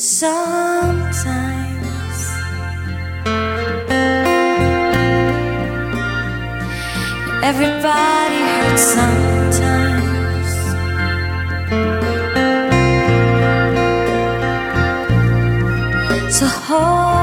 Sometimes everybody hurts sometimes. So hold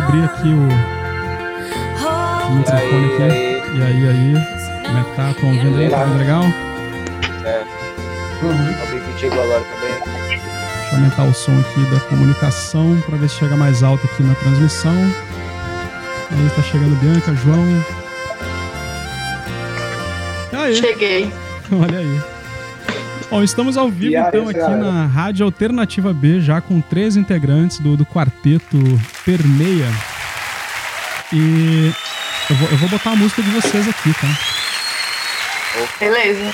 abrir aqui o, o microfone aqui. aí. E aí, aí? Como é que tá? Tô ouvindo aí? Tá legal? É. Alguém contigo agora também. Deixa eu aumentar o som aqui da comunicação pra ver se chega mais alto aqui na transmissão. Aí tá chegando Bianca, João. Aí? Cheguei. Olha aí. Bom, estamos ao vivo aí, então aqui galera? na Rádio Alternativa B, já com três integrantes do, do quarteto Permeia. E eu vou, eu vou botar a música de vocês aqui, tá? Beleza.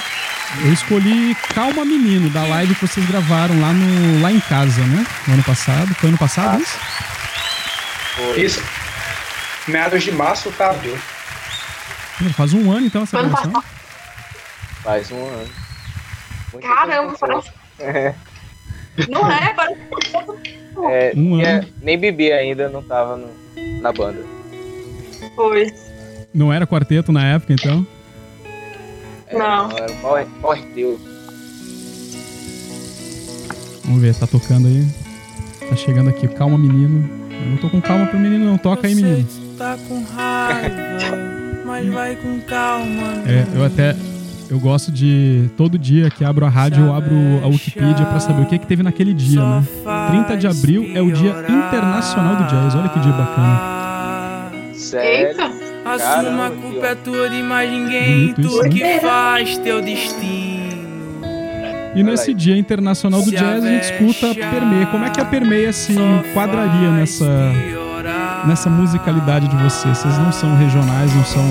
Eu escolhi Calma Menino, da live que vocês gravaram lá, no, lá em casa, né? No ano passado. Foi ano passado isso? Isso. Meados de março pra abril. Faz um ano então essa Foi gravação. Faz um ano. Muita Caramba, aconteceu. É, Não é, agora. é, Um é- nem bebi ainda, não tava no- na banda. Foi. Não era quarteto na época, então? É, Não. Era o Power, Power Trio. Vamos ver, tá tocando aí. Tá chegando aqui, calma menino. Eu não tô com calma pro menino, não. Toca aí, menino. Tá com raiva, mas vai com calma. É, eu até. Eu gosto de. Todo dia que abro a rádio, eu abro a Wikipedia pra saber o que, que teve naquele dia, né? 30 de abril é o Dia Internacional do Jazz. Olha que dia bacana. Sério? Eita. Assuma a culpa é tua de mais ninguém, Bonito isso, tu né? que faz teu destino. E nesse Dia Internacional do Jazz a gente escuta a Permeia. Como é que a Permeia se enquadraria nessa, nessa musicalidade de vocês? Vocês não são regionais, não são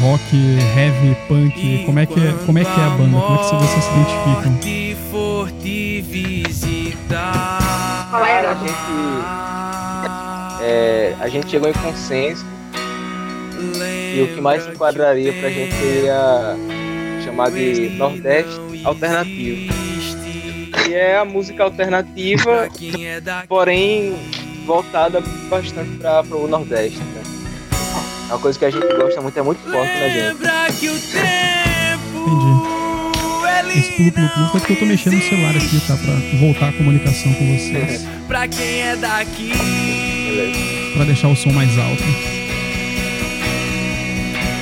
rock, heavy, punk. Como é que é, como é, que é a banda? Como é que vocês se identificam? Cara, a Heraldo. gente. é, a gente chegou em consenso e o que mais se enquadraria pra gente seria chamar de Nordeste Alternativo. Que é a música alternativa, é porém voltada bastante para o Nordeste. Né? É uma coisa que a gente gosta muito, é muito forte na gente. lembra que o tempo Entendi. Esse pulo, pulo, pulo foi porque eu tô mexendo no celular aqui, tá? Pra voltar a comunicação com vocês. pra quem é daqui. Beleza. Pra deixar o som mais alto.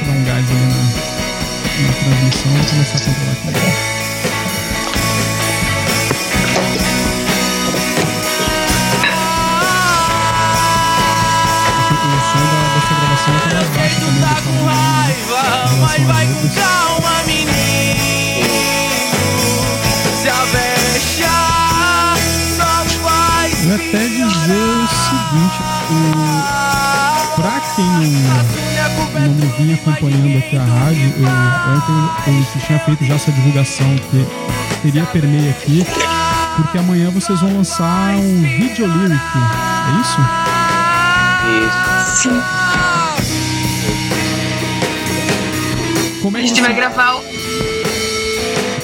Vou dar um gás ali na, na transmissão e começar a controlar aqui. Também. Tá com raiva, mas vai com calma, menino. Se avexar, só faz Eu até dizer o seguinte, o... pra quem não, não me vinha acompanhando aqui a rádio, eu, ontem eu, tinha feito já essa divulgação que teria permeia aqui, porque amanhã vocês vão lançar um video lyric, é isso? Isso. Sim. Como é A gente vai gravar o.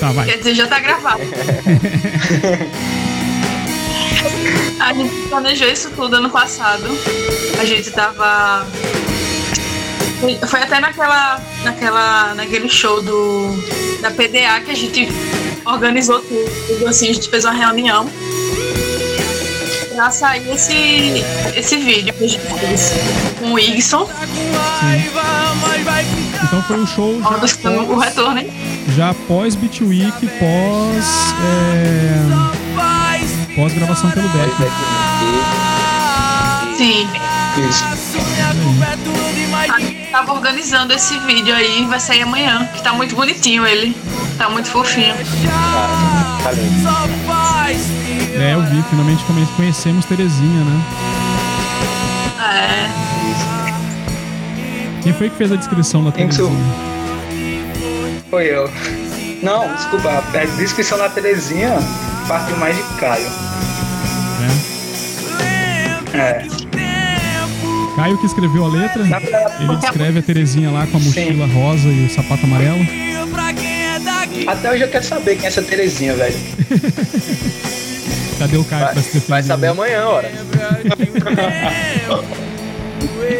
Tá, vai. Quer dizer, já tá gravado. A gente planejou isso tudo ano passado. A gente tava. Foi- até naquela, naquela, naquele show do, da PDA que a gente organizou tudo, assim, a gente fez uma reunião pra sair esse, esse vídeo que a gente fez com o Igson, Então foi um show já o pós, retorno, hein? já pós Beat Week, pós, é, pós gravação pelo Beck. É que Sim. Isso. A gente tava organizando esse vídeo aí, vai sair amanhã, que tá muito bonitinho ele. Tá muito fofinho. tá, tá. É, eu vi, finalmente conhecemos Terezinha, né? É. Quem foi que fez a descrição da Terezinha? Foi eu. Não, desculpa, a descrição da Terezinha partiu mais de Caio. É? É. Caio que escreveu a letra, ele descreve a Terezinha lá com a mochila Sim. rosa e o sapato amarelo. Até hoje eu quero saber quem é essa Terezinha, velho. Cadê o Caio vai, pra se defender? Vai saber amanhã, hora.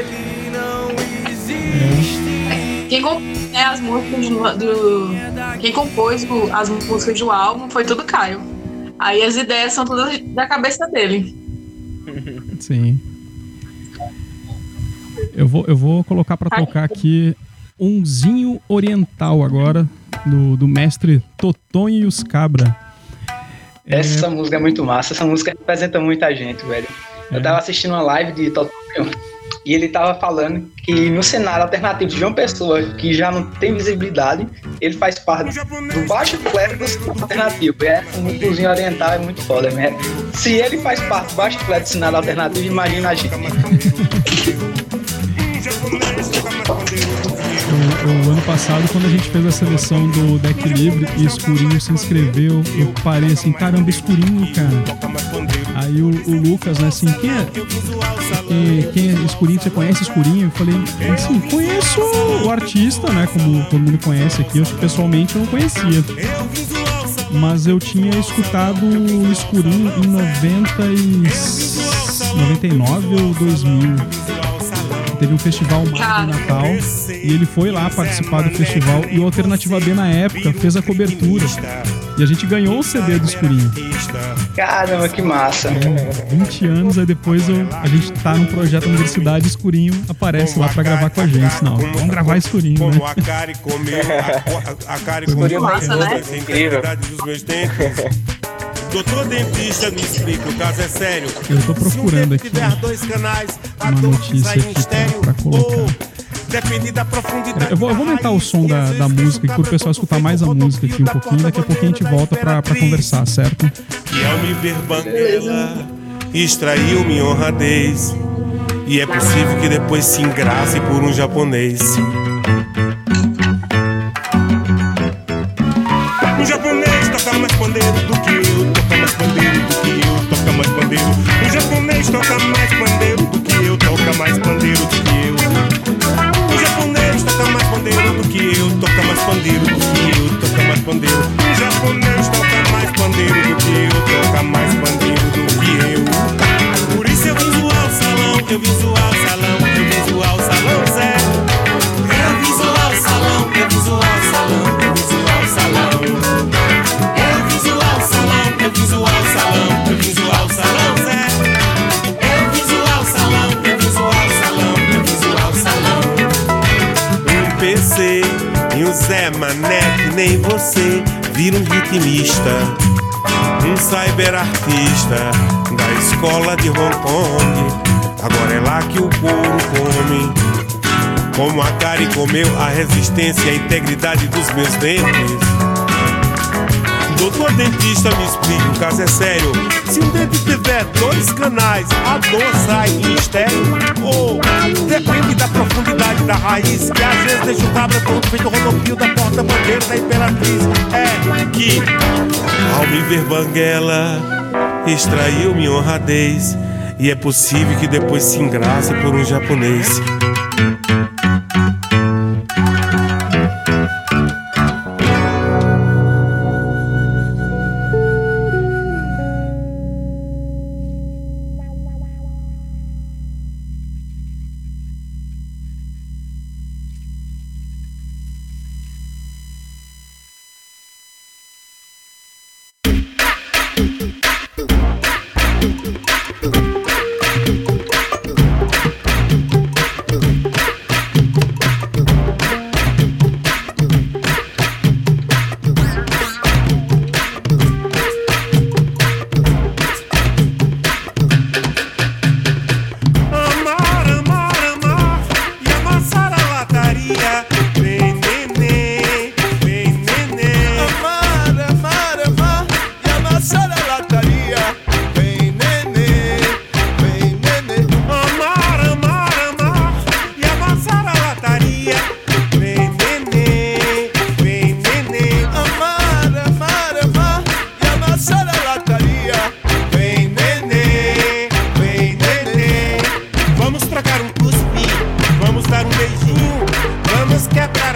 É. Quem compôs as músicas do, do, Quem compôs as músicas do álbum foi tudo Caio. Aí as ideias são todas da cabeça dele. Sim. Eu vou, eu vou colocar para tocar aqui umzinho oriental agora, do, do mestre Totonho e os Cabra. É... Essa música é muito massa, essa música representa muita gente, velho. É. Eu tava assistindo uma live de Totonho e ele tava falando que no cenário alternativo de uma pessoa que já não tem visibilidade, ele faz parte do baixo clero do alternativo. É um cozinho oriental é muito foda, né? Se ele faz parte do baixo clero do cenário alternativo, imagina a gente. o, ano passado, quando a gente fez a seleção do deck livre e Escurinho se inscreveu, eu parei assim, caramba, Escurinho, cara. Aí o, o Lucas, né, assim, quem é, quem, quem é Escurinho? Você conhece Escurinho? Eu falei, assim, conheço o artista, né, como todo mundo conhece aqui, eu pessoalmente eu não conhecia. Mas eu tinha escutado o Escurinho em 90 e 99 ou 2000 teve um festival de Natal e ele foi lá participar do festival e o Alternativa B na época fez a cobertura. E a gente ganhou o CD do Escurinho. Caramba, que massa. É, 20 anos aí depois eu, a gente tá num projeto Universidade Escurinho aparece lá pra gravar com a gente. Não, vamos gravar Escurinho, né? Escurinho massa, né? Incrível. Doutor dentista, me explica, o caso é sério. Eu tô procurando aqui uma notícia aqui pra, pra colocar. Depende da profundidade. Eu vou, eu vou aumentar o som da, da música aqui pro pessoal escutar mais a música aqui um pouquinho. Daqui a pouquinho a gente volta pra, pra conversar, certo? E ao me ver banguela, extraiu minha honradez. E é possível que depois se engrace por um japonês. Um japonês toca mais pandeiro do que eu, toca mais pandeiro do que eu, toca mais pandeiro. Um japonês toca mais pandeiro do que eu, toca mais pandeiro do que eu. Pandeiro do que eu, toca mais pandeiro. Um japonês toca mais pandeiro do que eu, toca mais pandeiro do que eu. Por isso eu vim zoar o salão, eu vim zoar nem você vira um ritmista. Um cyberartista da escola de Hong Kong. Agora é lá que o couro come. Como a Kari comeu a resistência e a integridade dos meus dentes. Doutor dentista, me explica, o caso é sério. Se um dente tiver dois canais, a dor sai em estéreo. Ou depende da profundidade da raiz, que às vezes deixa o cabra todo feito rodopio da porta-bandeira da imperatriz. É que, ao me ver banguela, extraiu minha honradez. E é possível que depois se engrace por um japonês. es que atrás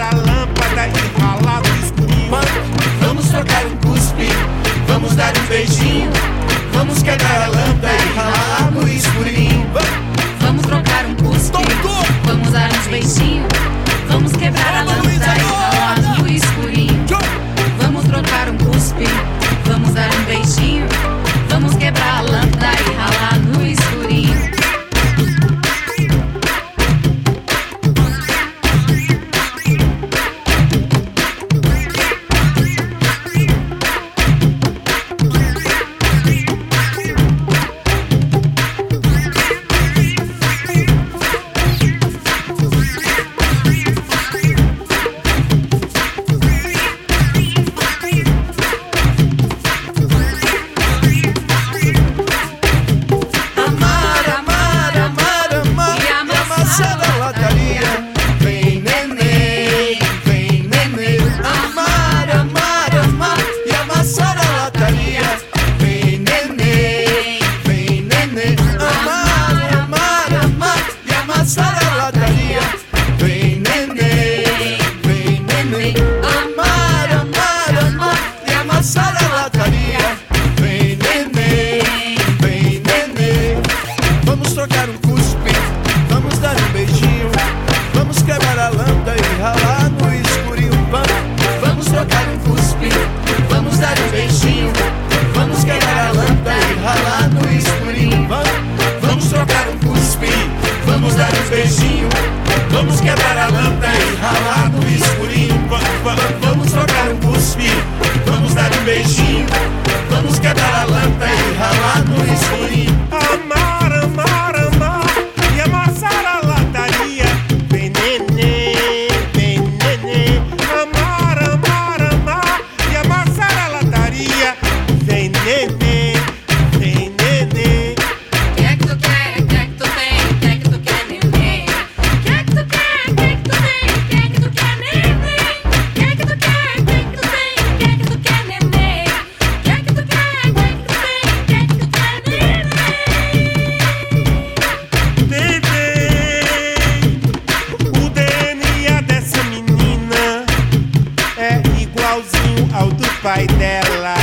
ela.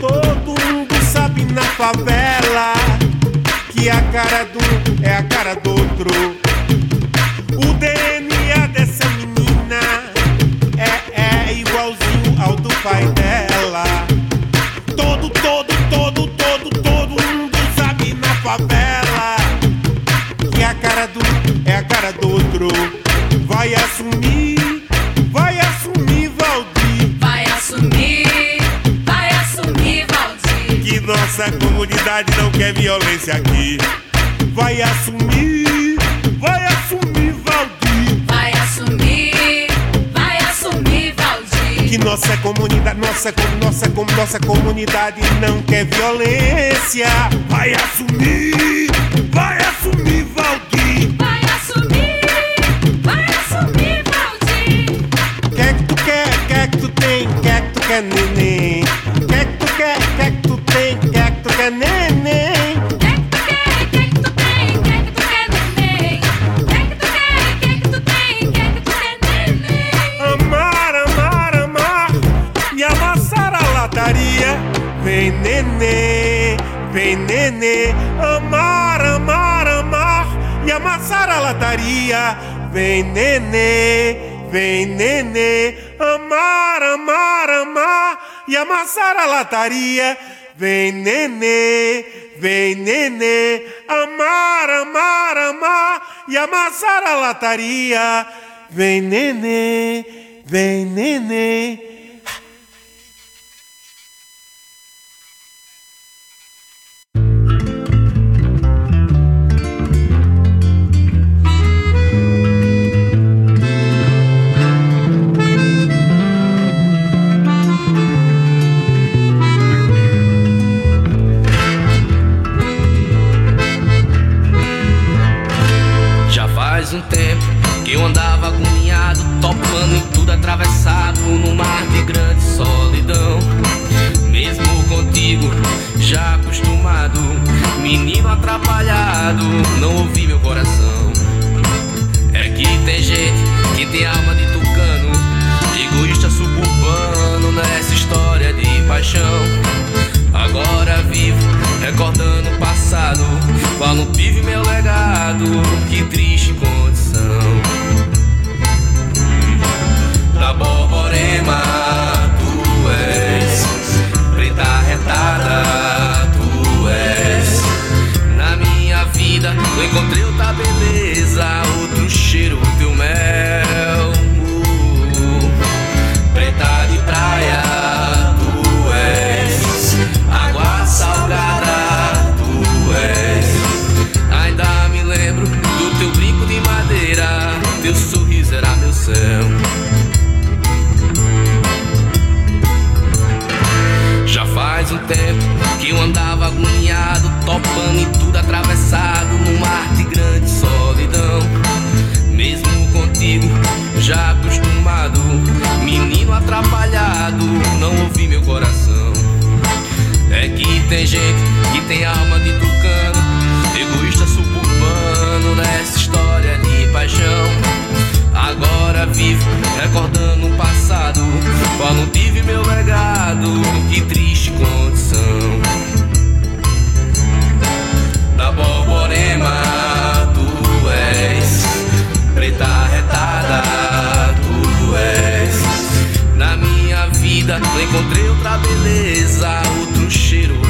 Todo mundo sabe na favela que a cara do é a cara do outro. O DNA dessa menina é, é igualzinho ao do pai dela. Todo, todo, todo, todo, todo mundo sabe na favela que a cara do é a cara do outro. Vai assumir. Nossa comunidade não quer violência aqui. Vai assumir, vai assumir, Valdir. Vai assumir, vai assumir, Valdir. Que nossa comunidade, nossa, nossa, nossa comunidade não quer violência. Vai assumir. Bene, amar, amar, amar e amassar a lataria. Vem nenê, vem nenê, amar, amar, amar e amassar a lataria. Vem nenê, vem nenê, amar, amar, amar e amassar a lataria. Vem nenê, vem nenê. Qual não vive meu legado? Que triste com meu legado. Que triste condição. Da Borborema, tu és preta retada, tu és. Na minha vida, não encontrei outra beleza, outro cheiro.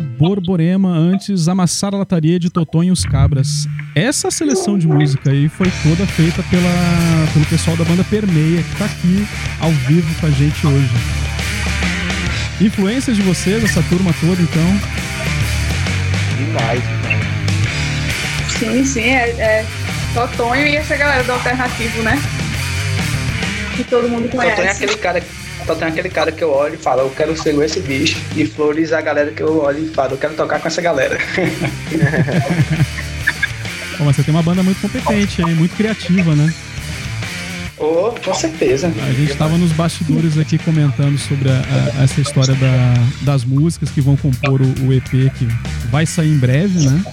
Borborema, antes Amassar a Lataria de Totonho e os Cabras. Essa seleção de música aí foi toda feita pela, pelo pessoal da banda Permeia, que tá aqui ao vivo com a gente hoje. Influências de vocês, essa turma toda, então? Demais. Sim, sim, é, é Totonho e essa galera do alternativo, né? Que todo mundo conhece. Totonho é aquele cara só tem aquele cara que eu olho e falo, eu quero ser esse bicho. E Flores é a galera que eu olho e falo, eu quero tocar com essa galera. Pô, mas você tem uma banda muito competente aí, muito criativa, né? Oh, com certeza. A gente estava nos bastidores aqui comentando sobre a, a, essa história da, das músicas que vão compor o, o, EP que vai sair em breve, né?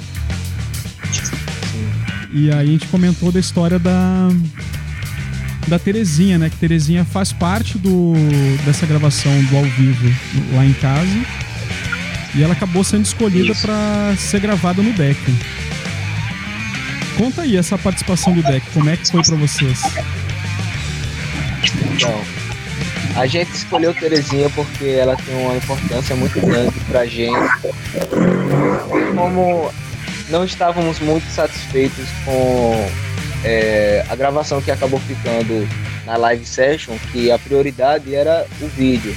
E aí a gente comentou da história da, da Terezinha, né? Que Terezinha faz parte do, dessa gravação do ao vivo lá em casa. E ela acabou sendo escolhida para ser gravada no deck. Conta aí essa participação do deck, como é que foi para vocês? Então, a gente escolheu Terezinha porque ela tem uma importância muito grande pra gente. Como não estávamos muito satisfeitos com é, a gravação que acabou ficando na live session, que a prioridade era o vídeo.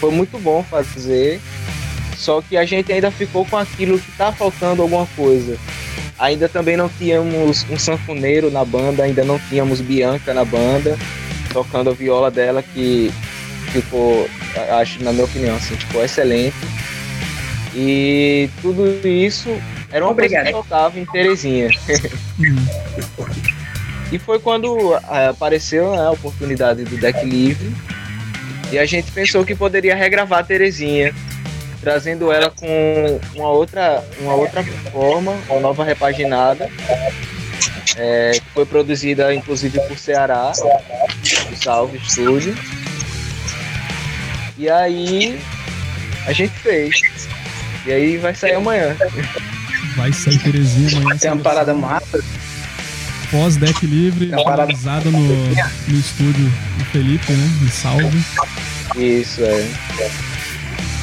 Foi muito bom fazer, só que a gente ainda ficou com aquilo que tá faltando alguma coisa. Ainda também não tínhamos um sanfoneiro na banda, ainda não tínhamos Bianca na banda, tocando a viola dela, que ficou, acho, na minha opinião, assim, ficou excelente. E tudo isso era uma Obrigado. coisa que faltava em Terezinha. e foi quando é, apareceu né, a oportunidade do deck livre. E a gente pensou que poderia regravar a Terezinha, trazendo ela com uma outra, uma outra forma, uma nova repaginada. É, que foi produzida inclusive por Ceará, do Salve Studio. E aí a gente fez. E aí vai sair amanhã. Vai sair Terezinha amanhã. Tem uma parada massa. Pós-deck livre, realizada no, no estúdio do Felipe, né? De salve. Isso, é.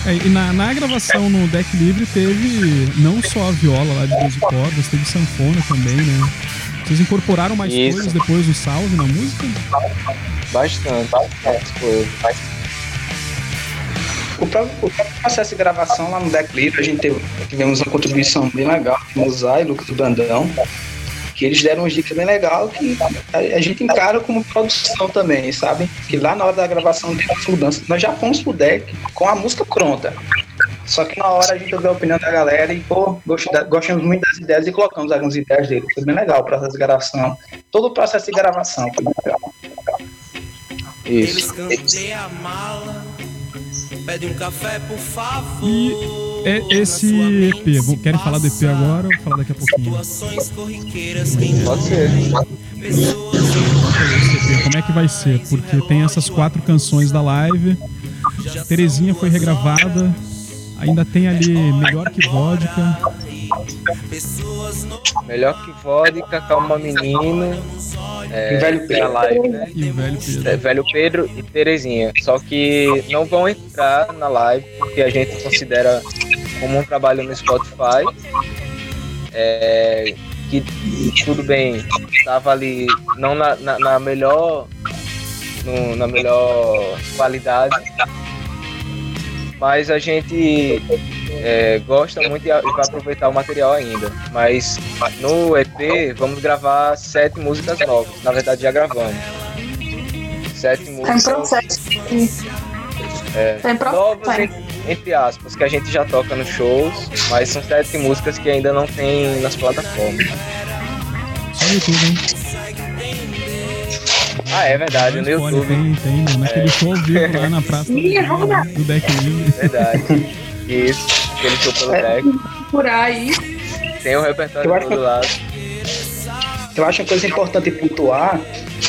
é e na, na gravação no deck livre teve não só a viola lá de 12 cordas, teve sanfona também, né? Vocês incorporaram mais Isso. coisas depois do salve na música? Bastante, bastante coisas. O próprio, o próprio, processo de gravação lá no Deck Livre, a gente teve, tivemos uma contribuição bem legal com o Zay e Lucas do Brandão, que eles deram umas dicas bem legais que a, a, gente encara como produção também, sabe? Que lá na hora da gravação teve as mudanças. Nós já fomos pro deck com a música pronta. Só que na hora a gente ouviu a opinião da galera e, pô, gostamos muito das ideias e colocamos algumas ideias dele. Foi bem legal o processo de gravação. Todo o processo de gravação foi bem legal. Isso. Eles a mala Pede um café, por favor. E é esse EP, querem falar do EP agora ou falar daqui a pouquinho? Pode ser. Como é que vai ser? Porque tem essas quatro canções da live. Terezinha foi regravada. Ainda tem ali Melhor que Vodka. Melhor que vodka, calma menino. É, e velho Pedro. Live, né? E velho Pedro. É, velho Pedro e Terezinha. Só que não vão entrar na live porque a gente considera como um trabalho no Spotify. É, que tudo bem, estava ali não na, na, na melhor no, na melhor qualidade, mas a gente é, gosta muito e vai aproveitar o material ainda. Mas no EP vamos gravar sete músicas novas. Na verdade já gravamos. Sete músicas. Tem processo. É, Tem novas entre, aspas, que a gente já toca nos shows, mas são sete músicas que ainda não tem nas plataformas. Só no YouTube, hein? Ah, é verdade, no YouTube. Tem, tem, naquele é. show vivo lá na praça do, do Deck Livre. Verdade. Isso, aquele show pelo é, deck. Por aí. Tem o repertório do lado. Eu acho uma coisa importante pontuar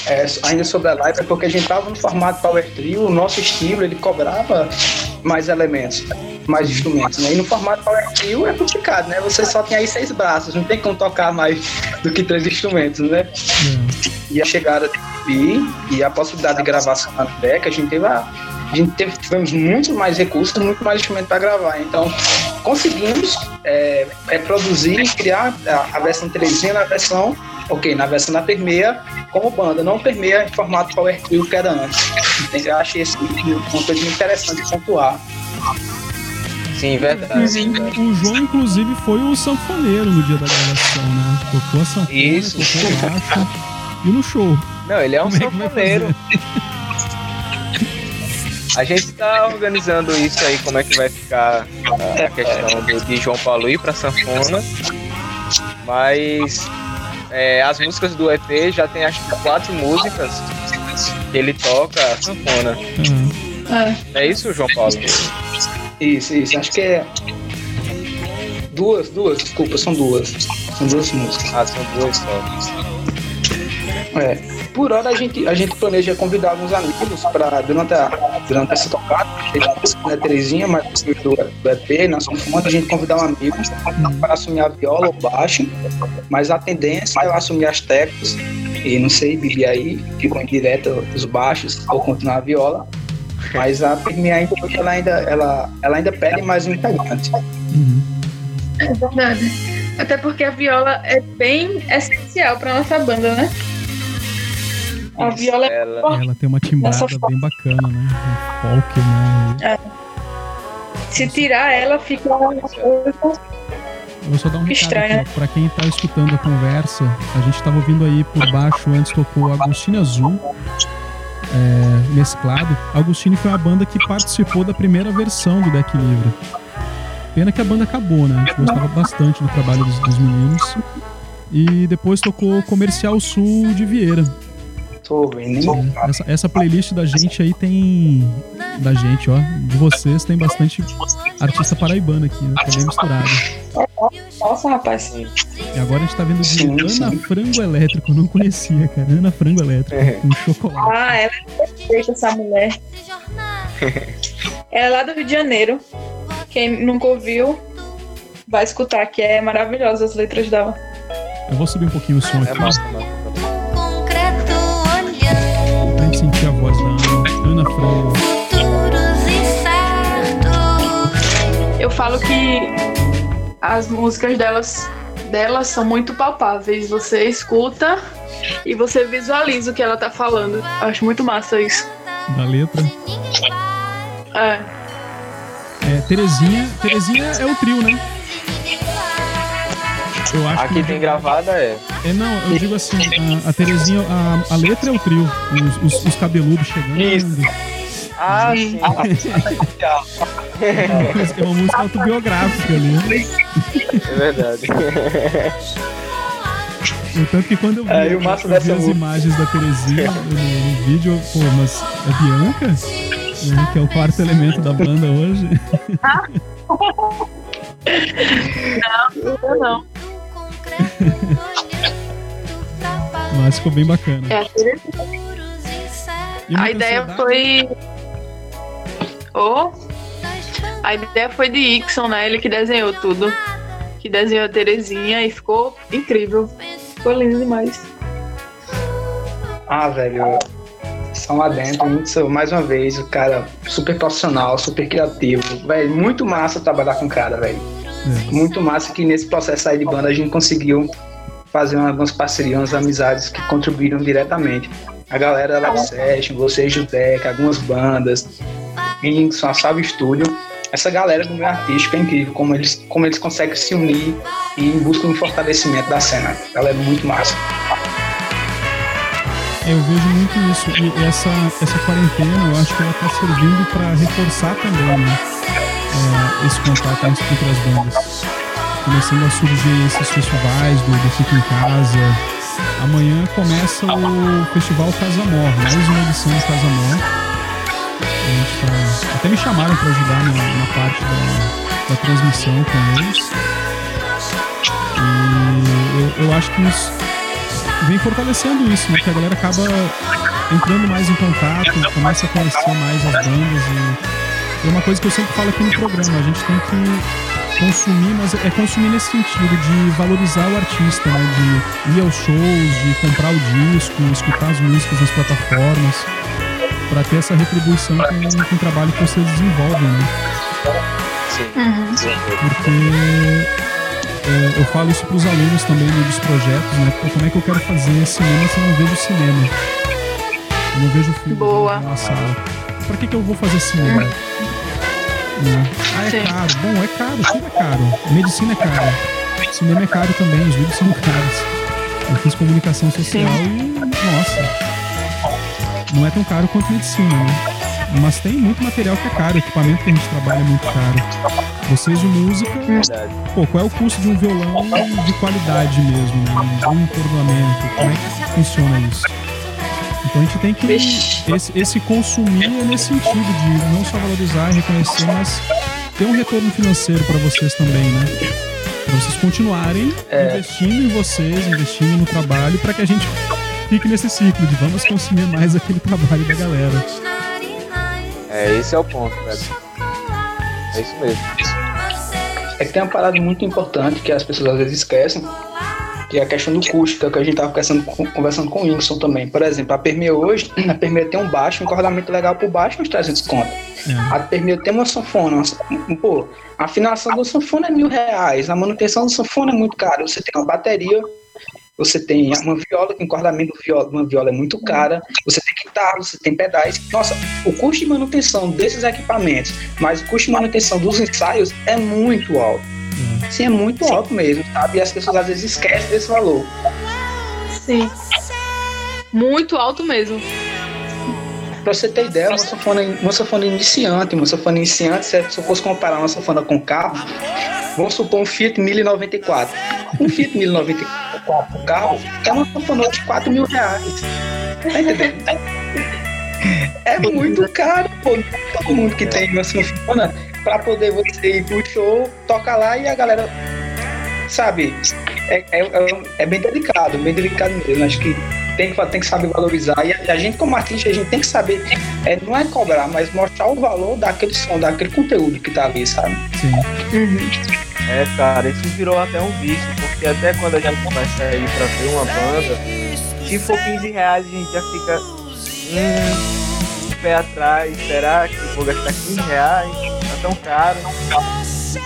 é, ainda sobre a live é porque a gente estava no formato Power Trio, o nosso estilo ele cobrava mais elementos, mais instrumentos, né? E no formato Power Trio é complicado, né? Você só tem aí seis braços, não tem como tocar mais do que três instrumentos, né? Hum. E a chegada de e a possibilidade de gravação na deck, a gente teve a a gente teve, tivemos muito mais recursos, muito mais instrumento para gravar. Então, conseguimos é, é produzir e criar a, a versão Terezinha na versão, ok, na versão da Permeia como banda, não Permeia em formato Power Trio que era antes. Então, eu achei isso uma coisa interessante de pontuar. Sim, verdade. Sim. O João, inclusive, foi o sanfoneiro no dia da gravação, né? Tocou a sanfona, Isso. tocou o baixo. E no show. Não, ele é um Como é sanfoneiro. A gente tá organizando isso aí, como é que vai ficar a, a questão do, de João Paulo ir pra sanfona. Mas é, as músicas do EP já tem acho que quatro músicas que ele toca a sanfona. Uhum. É. É isso, João Paulo? Isso, isso. Acho que é. Duas, duas, desculpa, são duas. São duas músicas. Ah, são duas só. É. Por hora a gente, a gente planeja convidar alguns amigos para durante, a, durante essa tocada, né, Terezinha, mas do, do EP, na sanfona, a gente convidar um amigo para assumir a viola ou baixo, mas a tendência é eu assumir as teclas e não sei, Bibi aí, ficou em direto os baixos ou continuar a viola. Mas a Pirminha ainda, ela ainda, ela, ela ainda pede mais um integrante. Uhum. É verdade. Até porque a viola é bem essencial pra nossa banda, né? A viola é Ela, Ela tem uma timbrada Nessa bem bacana, né? Um folk, né? Se tirar ela, fica uma coisa. Eu vou só dar um recado aqui, ó. Pra quem tá escutando a conversa, a gente tava ouvindo aí por baixo, antes tocou Agostinho Azul, é, mesclado. Agostinho foi uma banda que participou da primeira versão do Deck Livre. Pena que a banda acabou, né? A gente gostava bastante do trabalho dos, dos meninos. E depois tocou Comercial Sul de Vieira. Tô hein? Essa, essa playlist da gente aí tem. Da gente, ó. De vocês tem bastante artista paraibano aqui, né? Tá bem misturado. Nossa, rapaz. E agora a gente tá vendo de Sim, Ana sim. Frango Elétrico, eu não conhecia, cara. Ana Frango Elétrico, com chocolate. Ah, ela é perfeita, essa mulher. Ela é lá do Rio de Janeiro. Quem nunca ouviu, vai escutar, que é maravilhosa as letras dela. Eu vou subir um pouquinho o som é aqui, massa, Eu falo que as músicas delas, delas são muito palpáveis. Você escuta e você visualiza o que ela tá falando. Acho muito massa isso. Da letra. É. É, Terezinha. Terezinha é o trio, né? Eu acho Aqui que. tem gravada, é. É, não, eu digo assim, a, a Terezinha, a, a letra é o trio. Os, os, os cabeludos chegando. Isso. Ah, sim. É uma música autobiográfica ali. né? É verdade. Tanto que quando eu vi, É, eu massa vi as música- imagens da Terezinha no, no vídeo, eu, pô, mas é Bianca? Né, que é o quarto elemento da banda hoje. Eu não. Mas ficou bem bacana. É, a ideia foi. Oh, a ideia foi de Ixon, né? Ele que desenhou tudo. Que desenhou a Terezinha e ficou incrível. Ficou lindo demais. Ah, velho. São lá dentro, muito, mais uma vez, o cara super profissional, super criativo. Velho, muito massa trabalhar com o cara, velho. É. Muito massa que nesse processo aí de banda a gente conseguiu fazer algumas parcerias, amizades que contribuíram diretamente. A galera do Session, vocês do Deck, algumas bandas, Inson, a Salve Estúdio. Essa galera do meio artístico é incrível, como eles, como eles conseguem se unir e em busca de um fortalecimento da cena. Galera, muito massa. É, eu vejo muito isso. E essa, essa quarentena, eu acho que ela tá servindo pra reforçar também, né? é, esse contato entre as bandas. Começando a surgir esses festivais do, do Fica em Casa. Amanhã começa o Festival Casa Mor, mais uma edição do Casa Mor. A gente tá, até me chamaram pra ajudar na, na parte da, da transmissão com eles. E eu, eu acho que isso vem fortalecendo isso, né? Que a galera acaba entrando mais em contato, começa a conhecer mais as bandas e é uma coisa que eu sempre falo aqui no programa, a gente tem que consumir, mas é consumir nesse sentido de valorizar o artista, né? De ir aos shows, de comprar o disco, escutar as músicas nas plataformas. para ter essa retribuição com, com o trabalho que vocês desenvolvem, né? Sim. Porque é, eu falo isso para os alunos também né, dos projetos, né? Pô, como é que eu quero fazer cinema se eu não vejo cinema? Eu não vejo filme Boa. na sala. Pra que, que eu vou fazer cinema? Né? Ah, é Sim. caro. Bom, é caro, tudo é caro. Medicina é caro. Cinema é caro também, os vídeos são caros. Eu fiz comunicação social e, nossa, não é tão caro quanto medicina, né? Mas tem muito material que é caro, equipamento que a gente trabalha é muito caro. Vocês de música, Verdade. pô, qual é o custo de um violão de qualidade mesmo, né? Um encordoamento, como é que funciona isso? Então a gente tem que. Esse, esse consumir é nesse sentido de não só valorizar e reconhecer, mas ter um retorno financeiro para vocês também, né? Para vocês continuarem investindo em vocês, investindo no trabalho, para que a gente fique nesse ciclo de vamos consumir mais aquele trabalho da galera. É, esse é o ponto, velho. É isso mesmo. É que tem uma parada muito importante que as pessoas às vezes esquecem, que é a questão do custo, que é o que a gente estava conversando, com- conversando com o Whindersson também. Por exemplo, a Permeia hoje, a Permeia tem um baixo, um encordamento legal por baixo, uns 300 conto. É. A Permeia tem uma sanfona, uma- pô, a afinação do sanfona é mil reais, a manutenção do sanfona é muito caro. Você tem uma bateria, você tem uma viola, que o encordamento viola, uma viola é muito cara, você tem guitarra, você tem pedais. Nossa, o custo de manutenção desses equipamentos, mas o custo de manutenção dos ensaios é muito alto. Sim, é muito alto mesmo, sabe? E as pessoas às vezes esquecem desse valor. Sim. Muito alto mesmo. Pra você ter ideia, uma sanfona, uma sanfona iniciante, uma sanfona iniciante, se eu fosse comparar uma sanfona com carro, vamos supor um Fiat 1094. Um Fiat 1094 com carro é uma sanfona de 4 mil reais. Tá entendendo? É muito caro, pô. Todo mundo que tem uma sanfona, pra poder você ir pro show, tocar lá e a galera, sabe, é, é, é, é bem delicado, bem delicado mesmo. Acho que tem que, tem que saber valorizar. E a, a gente, como artista, a gente tem que saber, é, não é cobrar, mas mostrar o valor daquele som, daquele conteúdo que tá ali, sabe? Sim. É, cara, isso virou até um vício, porque até quando a gente vai sair pra ver uma banda, se for 15 reais, a gente já fica. Hum, pé atrás, será que vou gastar 15 reais? Tá tão caro.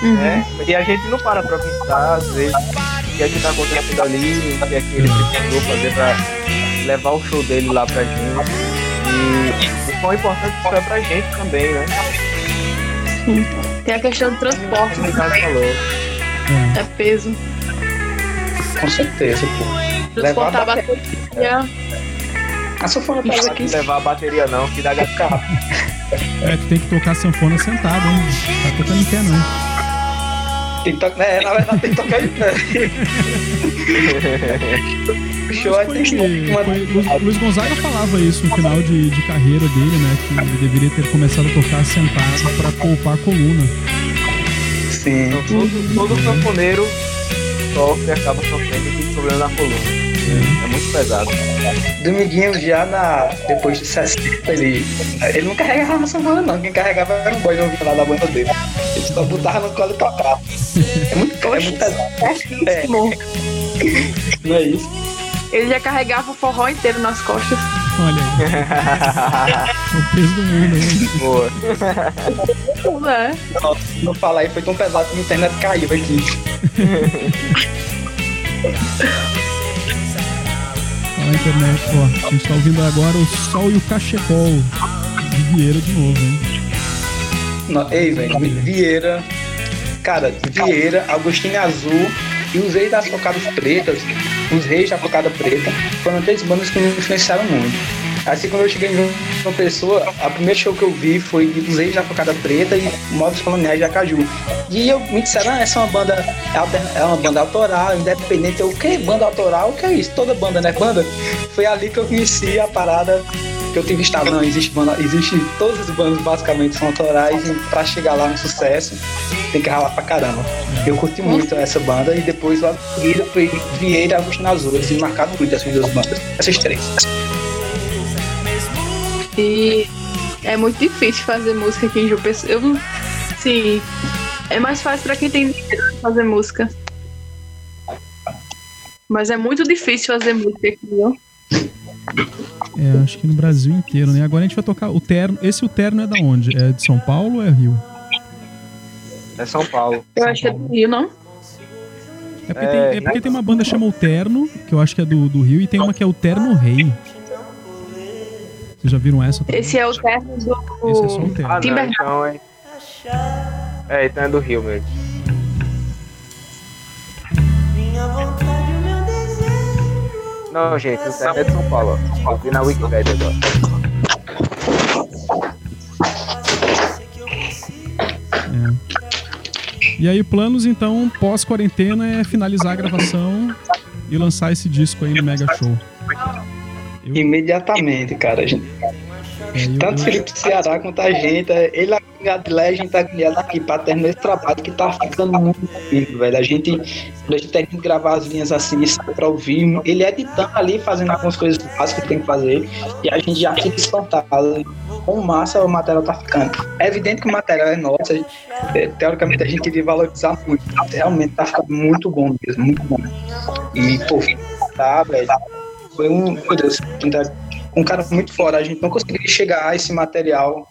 né? E a gente não para pra pensar, às vezes, o que é que tá acontecendo ali, o que é que ele precisou fazer pra levar o show dele lá pra gente. E o quão importante isso é pra gente também, né? Tem a questão do transporte, Como o Ricardo falou. É. é peso. Com certeza, pô. Transportar Levar a sanfona tá Não aqui. pode levar a bateria não, que dá gato. É, tu tem que tocar sanfona sentado, hein? Tá tocando em pé, não. Tem que tocar, é, na verdade tem que tocar em pé. o show é Foi, tem que uma Luiz, Luiz Gonzaga falava isso no final de, de carreira dele, né? Que ele deveria ter começado a tocar sentado pra poupar a coluna. Sim. Então, todo, todo sanfoneiro sofre e acaba sofrendo e tem problema na coluna. É muito pesado. Dominguinho já na. Depois de 60, ele. Ele não carregava na sanfona, não. Quem carregava era um boy não lá da banda dele. Ele só botava no colo e tocava. É muito, é muito pesado. É, não é isso. Ele já carregava o forró inteiro nas costas. Olha o peso do mundo, hein? Boa. Tudo é. Nossa, não falar aí, foi tão pesado que a internet caiu aqui. Na internet, ó. A gente tá ouvindo agora o Sol e o Cachecol de Vieira de novo, hein? Não, ei, velho, Vieira. Cara, Vieira, Agostinho Azul e os Reis das Focadas Pretas, os Reis da Focada Preta, foram três bandas que me influenciaram muito. Assim, quando eu cheguei em uma pessoa, a primeira show que eu vi foi dos Reis da Focada Preta e Modos Coloniais de Acaju. E eu me disseram, ah, essa é uma banda, é é uma banda autoral, independente. Eu, o que? Banda autoral? O que é isso? Toda banda, né? Banda? Foi ali que eu conheci a parada que eu tive estado, não, existe banda, existe, todas as bandas basicamente são autorais e pra chegar lá no sucesso tem que ralar pra caramba. Eu curti muito essa banda e depois lá em seguida foi Vieira e Agostinho Azul, eles me marcaram muito essas duas bandas, essas três. E é muito difícil fazer música aqui em João Pessoa. Eu, sim, é mais fácil pra quem tem dinheiro fazer música. Mas é muito difícil fazer música aqui, viu? É, acho que no Brasil inteiro, né? Agora a gente vai tocar o terno. Esse o terno é da onde? É de São Paulo ou é Rio? É São Paulo. Eu acho que é do Rio, não? É porque, tem, é porque tem uma banda que chama o Terno, que eu acho que é do, do Rio, e tem uma que é o Terno Rei. Vocês já viram essa? também? Esse é o terno do. Esse é só o terno. Ah, não, então é. É, então é do Rio mesmo. Não, gente, o terno é de São Paulo, ó. Eu vi na Wikipedia agora. É. E aí, planos então, pós-quarentena, é finalizar a gravação e lançar esse disco aí no Mega Show. Imediatamente, cara. Gente, é, tanto Felipe Ceará quanto a gente, ele em Gadilé, a gente tá ganhando aqui pra terminar esse trabalho que tá ficando muito bonito, velho. A gente, quando a gente tem que gravar as linhas assim, sai pra ouvir, ele editando ali, fazendo algumas coisas básicas que tem que fazer, e a gente já fica espantado. Com massa o material tá ficando. É evidente que o material é nosso, gente- é, teoricamente a gente devia valorizar muito. Realmente tá ficando muito bom mesmo, muito bom. E, pô, tá, velho. Foi um, meu Deus, um cara muito fora. A gente não conseguiria chegar a esse material,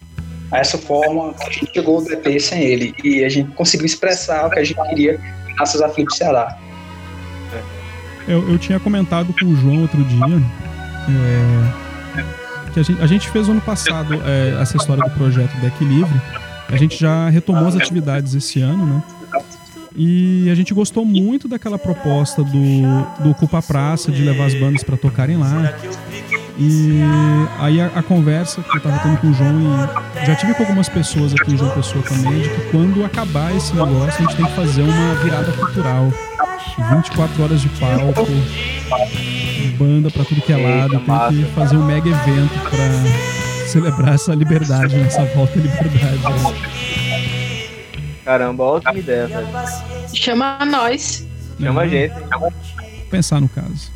a essa forma. A gente chegou ao DP sem ele. E a gente conseguiu expressar o que a gente queria, graças a Felipe Ceará. Eu, eu tinha comentado com o João outro dia é, que a gente, a gente fez ano passado é, essa história do projeto Deck Livre. A gente já retomou as atividades esse ano, né? E a gente gostou muito daquela proposta do, do Ocupa Praça, de levar as bandas para tocarem lá. E aí a, a conversa que eu tava tendo com o João, e já tive com algumas pessoas aqui em João Pessoa também, de que quando acabar esse negócio, a gente tem que fazer uma virada cultural. 24 horas de palco, banda pra tudo que é lado, tem que fazer um mega evento pra celebrar essa liberdade, né? essa volta à liberdade. né? Caramba, ótima ideia, velho. Chama nós. Chama a Uhum. gente. Vou pensar no caso.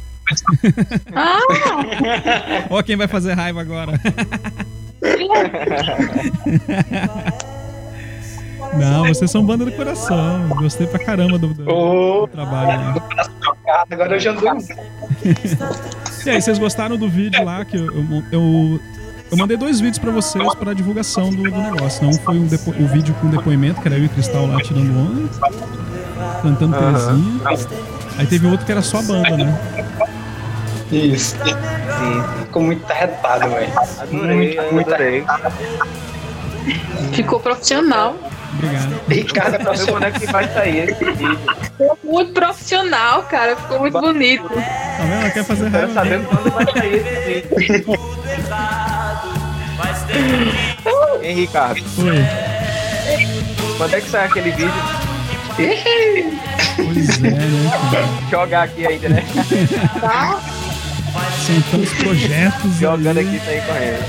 Ah, Ó, quem vai fazer raiva agora. Não, vocês são banda do coração. Gostei pra caramba do, do- Ô, do trabalho. Né? agora eu já ando. E aí, vocês gostaram do vídeo lá que eu, eu, eu, eu mandei dois vídeos pra vocês pra divulgação do, do negócio. Um foi um depo, o vídeo com depoimento, que era eu e o Cristal lá tirando onda, cantando Aham. Terezinha. Aí teve outro que era só a banda, né? Isso. Sim. Ficou muito arretado, velho. Adorei, Muito, muito adorei. ficou profissional. Obrigado. Ricardo é Meu profissional. boneco que vai sair esse vídeo. Ficou muito profissional, cara. Ficou muito bonito. Tá vendo? Ela quer fazer Quero raiva. saber quando vai sair esse vídeo. Hein, Ricardo? Foi. Quando é que sai aquele vídeo? Pois é, né? cara? Jogar aqui ainda, né? São tantos projetos. Jogando aí. aqui e sair correndo.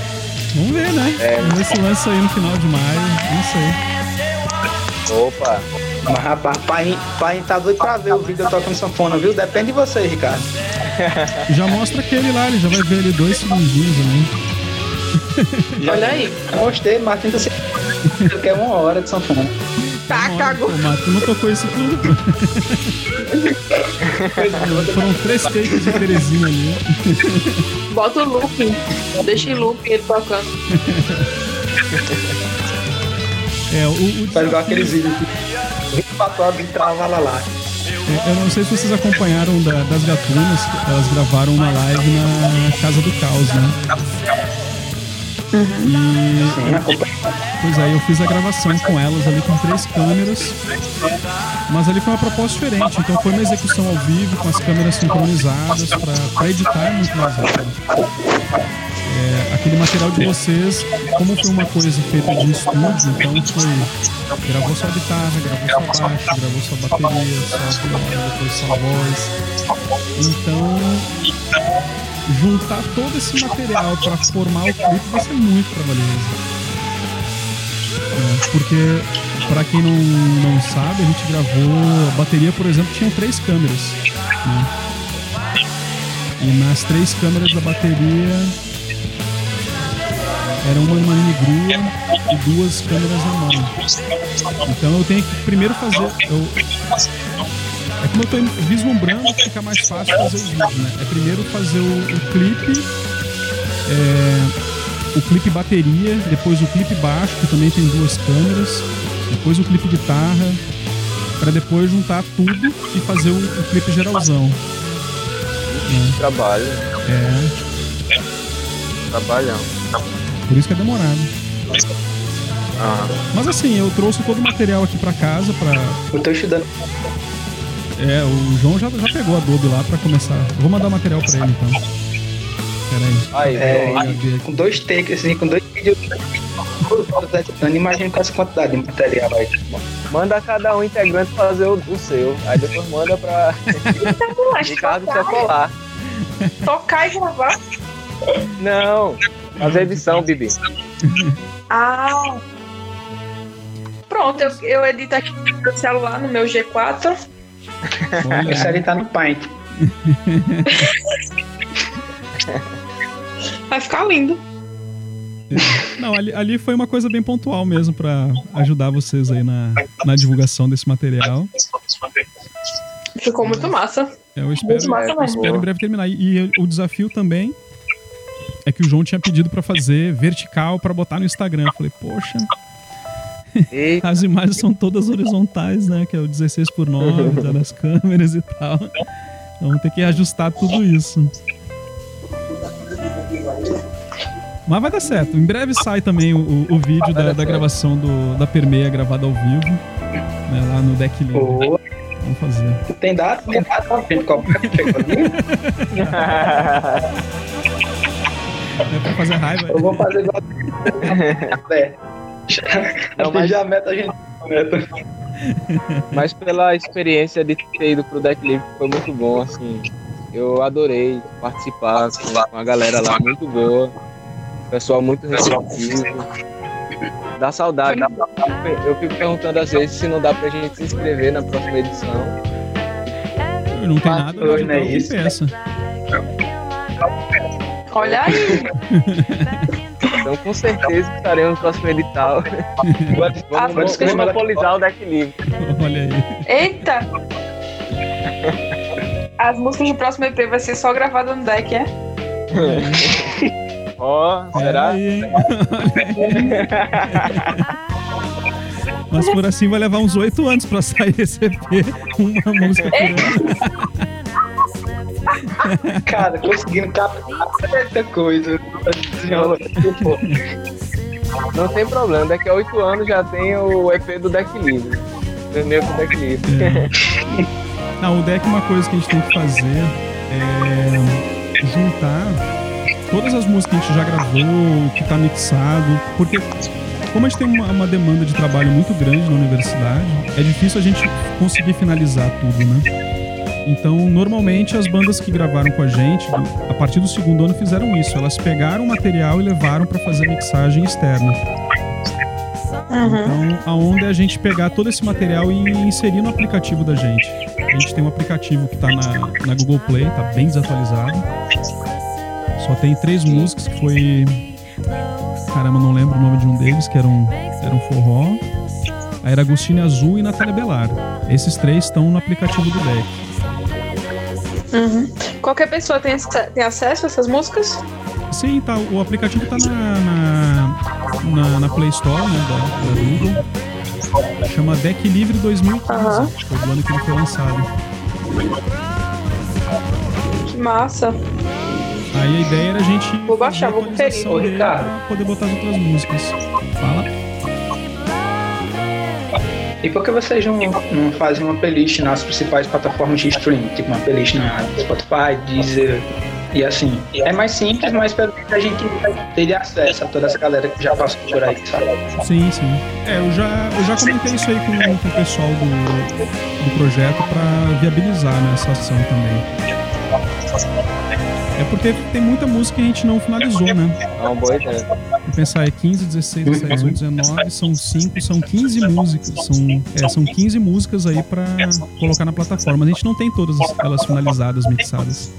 Vamos ver, né? É. Vamos ver se lança aí no final de maio. Não sei. Opa, Mas, rapaz, pai, pai tá doido pra ver o vídeo eu tocando sanfona, viu? Depende de você, Ricardo. Já mostra aquele lá, ele já vai ver ali dois segundinhos ali. Olha aí. Mostrei, mas 30 segundos. Eu quero uma hora de sanfona. Tá, cagou. Pô, Mato, não tocou isso tudo. Foram três takes de Terezinha ali. Bota o looping. Deixa em looping ele tocando. É, o, o Faz igual aqueles vídeos que 24 horas de trava lá lá. É, Eu não sei se vocês acompanharam da- das gatunas, elas gravaram uma live na Casa do Caos, né? E, pois é, eu fiz a gravação com elas ali com três câmeras, mas ali foi uma proposta diferente, então foi uma execução ao vivo com as câmeras sincronizadas para editar muito mais rápido. É, aquele material de vocês, como foi uma coisa feita de estúdio, então foi gravou só guitarra, gravou só baixo, gravou só bateria, viola, depois só voz. Então, juntar todo esse material para formar o clipe vai ser muito trabalhoso. É, porque, para quem não, não sabe, a gente gravou. A bateria, por exemplo, tinha três câmeras. né? E nas três câmeras da bateria era uma numa mini e duas câmeras na mão. Então eu tenho que primeiro fazer. Eu, é como eu tô vislumbrando que fica mais fácil fazer o vídeo, né? É primeiro fazer o, o clipe é, o clipe bateria, depois o clipe baixo, que também tem duas câmeras, depois o clipe guitarra, para depois juntar tudo e fazer o, o clipe geralzão. É. Trabalho. É. Trabalhão. Por isso que é demorado. Ah. Mas assim, eu trouxe todo o material aqui para casa para. Eu tô estudando. É, o João já, já pegou a Adobe lá para começar. Vou mandar o material para ele então. Peraí. Aí, É, com dois takes, assim, com dois vídeos. Eu não imagino com essa quantidade de material aí. Manda cada um integrante fazer o, o seu. Aí depois manda pra Ricardo Chocolar. Tocar e gravar. Não, fazer edição, Bibi. Ah. Pronto, eu, eu edito aqui no meu celular, no meu G4. Esse ali tá no Paint. Vai ficar lindo. Não, ali, ali foi uma coisa bem pontual mesmo para ajudar vocês aí na, na divulgação desse material. Ficou muito massa. Eu espero, Muito massa eu mesmo. espero em breve terminar. E, e o desafio também é que o João tinha pedido para fazer vertical para botar no Instagram. Eu falei, poxa, as imagens são todas horizontais, né? Que é o 16 por 9 tá nas câmeras e tal. Vamos ter que ajustar tudo isso. Mas vai dar certo. Em breve sai também o, o- vídeo da, da gravação do, da Permeia gravada ao vivo. né, lá no Deck Livre. Boa. Vamos fazer. Tem data? Tem data frente. Qual chegou? É pra fazer raiva. Eu vou fazer igual. É. Não, Não, mas- já meta a gente. Meta. mas pela experiência de ter ido pro Deck Livre foi muito bom, assim. Eu adorei participar com com a galera lá, muito boa. Pessoal muito receptivo. Dá saudade. Eu fico perguntando às vezes se não dá pra gente se inscrever na próxima edição. Não tem nada não é isso. peça. Olha aí. Então com certeza estaremos no próximo edital. Vamos, Ah, vamos vamos monopolizar o Deck Livre. Olha aí. Eita! As músicas do próximo EP vai ser só gravada no deck, é? Ó, Olha será? aí? Mas por assim vai levar uns oito anos pra sair esse EP. Uma música por ano. Cara, conseguindo captar muita coisa. Não tem problema, daqui a oito anos já tem o EP do Deck Livre. Entendeu? Com o Deck Livre. Não, o deck, uma coisa que a gente tem que fazer é juntar todas as músicas que a gente já gravou, que tá mixado, porque como a gente tem uma, uma demanda de trabalho muito grande na universidade, é difícil a gente conseguir finalizar tudo, né? Então, normalmente as bandas que gravaram com a gente, a partir do segundo ano fizeram isso. Elas pegaram o material e levaram para fazer mixagem externa. Então, a onda é a gente pegar todo esse material e inserir no aplicativo da gente. A gente tem um aplicativo que tá na, na Google Play, tá bem desatualizado. Só tem três músicas, que foi. Caramba, não lembro o nome de um deles, que era um, era um forró. Aí era Agostinho Azul e Natália Belar. Esses três estão no aplicativo do deck. Uhum. Qualquer pessoa tem, tem acesso a essas músicas? Sim, tá, o aplicativo tá na, na, na, na Play Store, né, da, da Google. Chama Deck Livre 2015, Aham. foi do ano que ele foi lançado. Que massa. Aí a ideia era a gente Vou baixar, vou conferir. Ô, Ricardo. pra poder botar as outras músicas. Fala. E por que vocês não, não fazem uma playlist nas principais plataformas de streaming? Tipo uma playlist na Spotify, Deezer e assim. É mais simples, mas pelo menos a gente ter acesso a toda essa galera que já passou por aí, sabe? Sim, sim. É, eu já, eu já comentei isso aí com, com o pessoal do, do projeto pra viabilizar né, essa ação também. É porque tem muita música que a gente não finalizou, né? É uma boa ideia. Vou pensar, é 15, 16, 17, 18, 19, são 5, são 15 músicas. São, é, são 15 músicas aí pra colocar na plataforma. A gente não tem todas elas finalizadas, mixadas.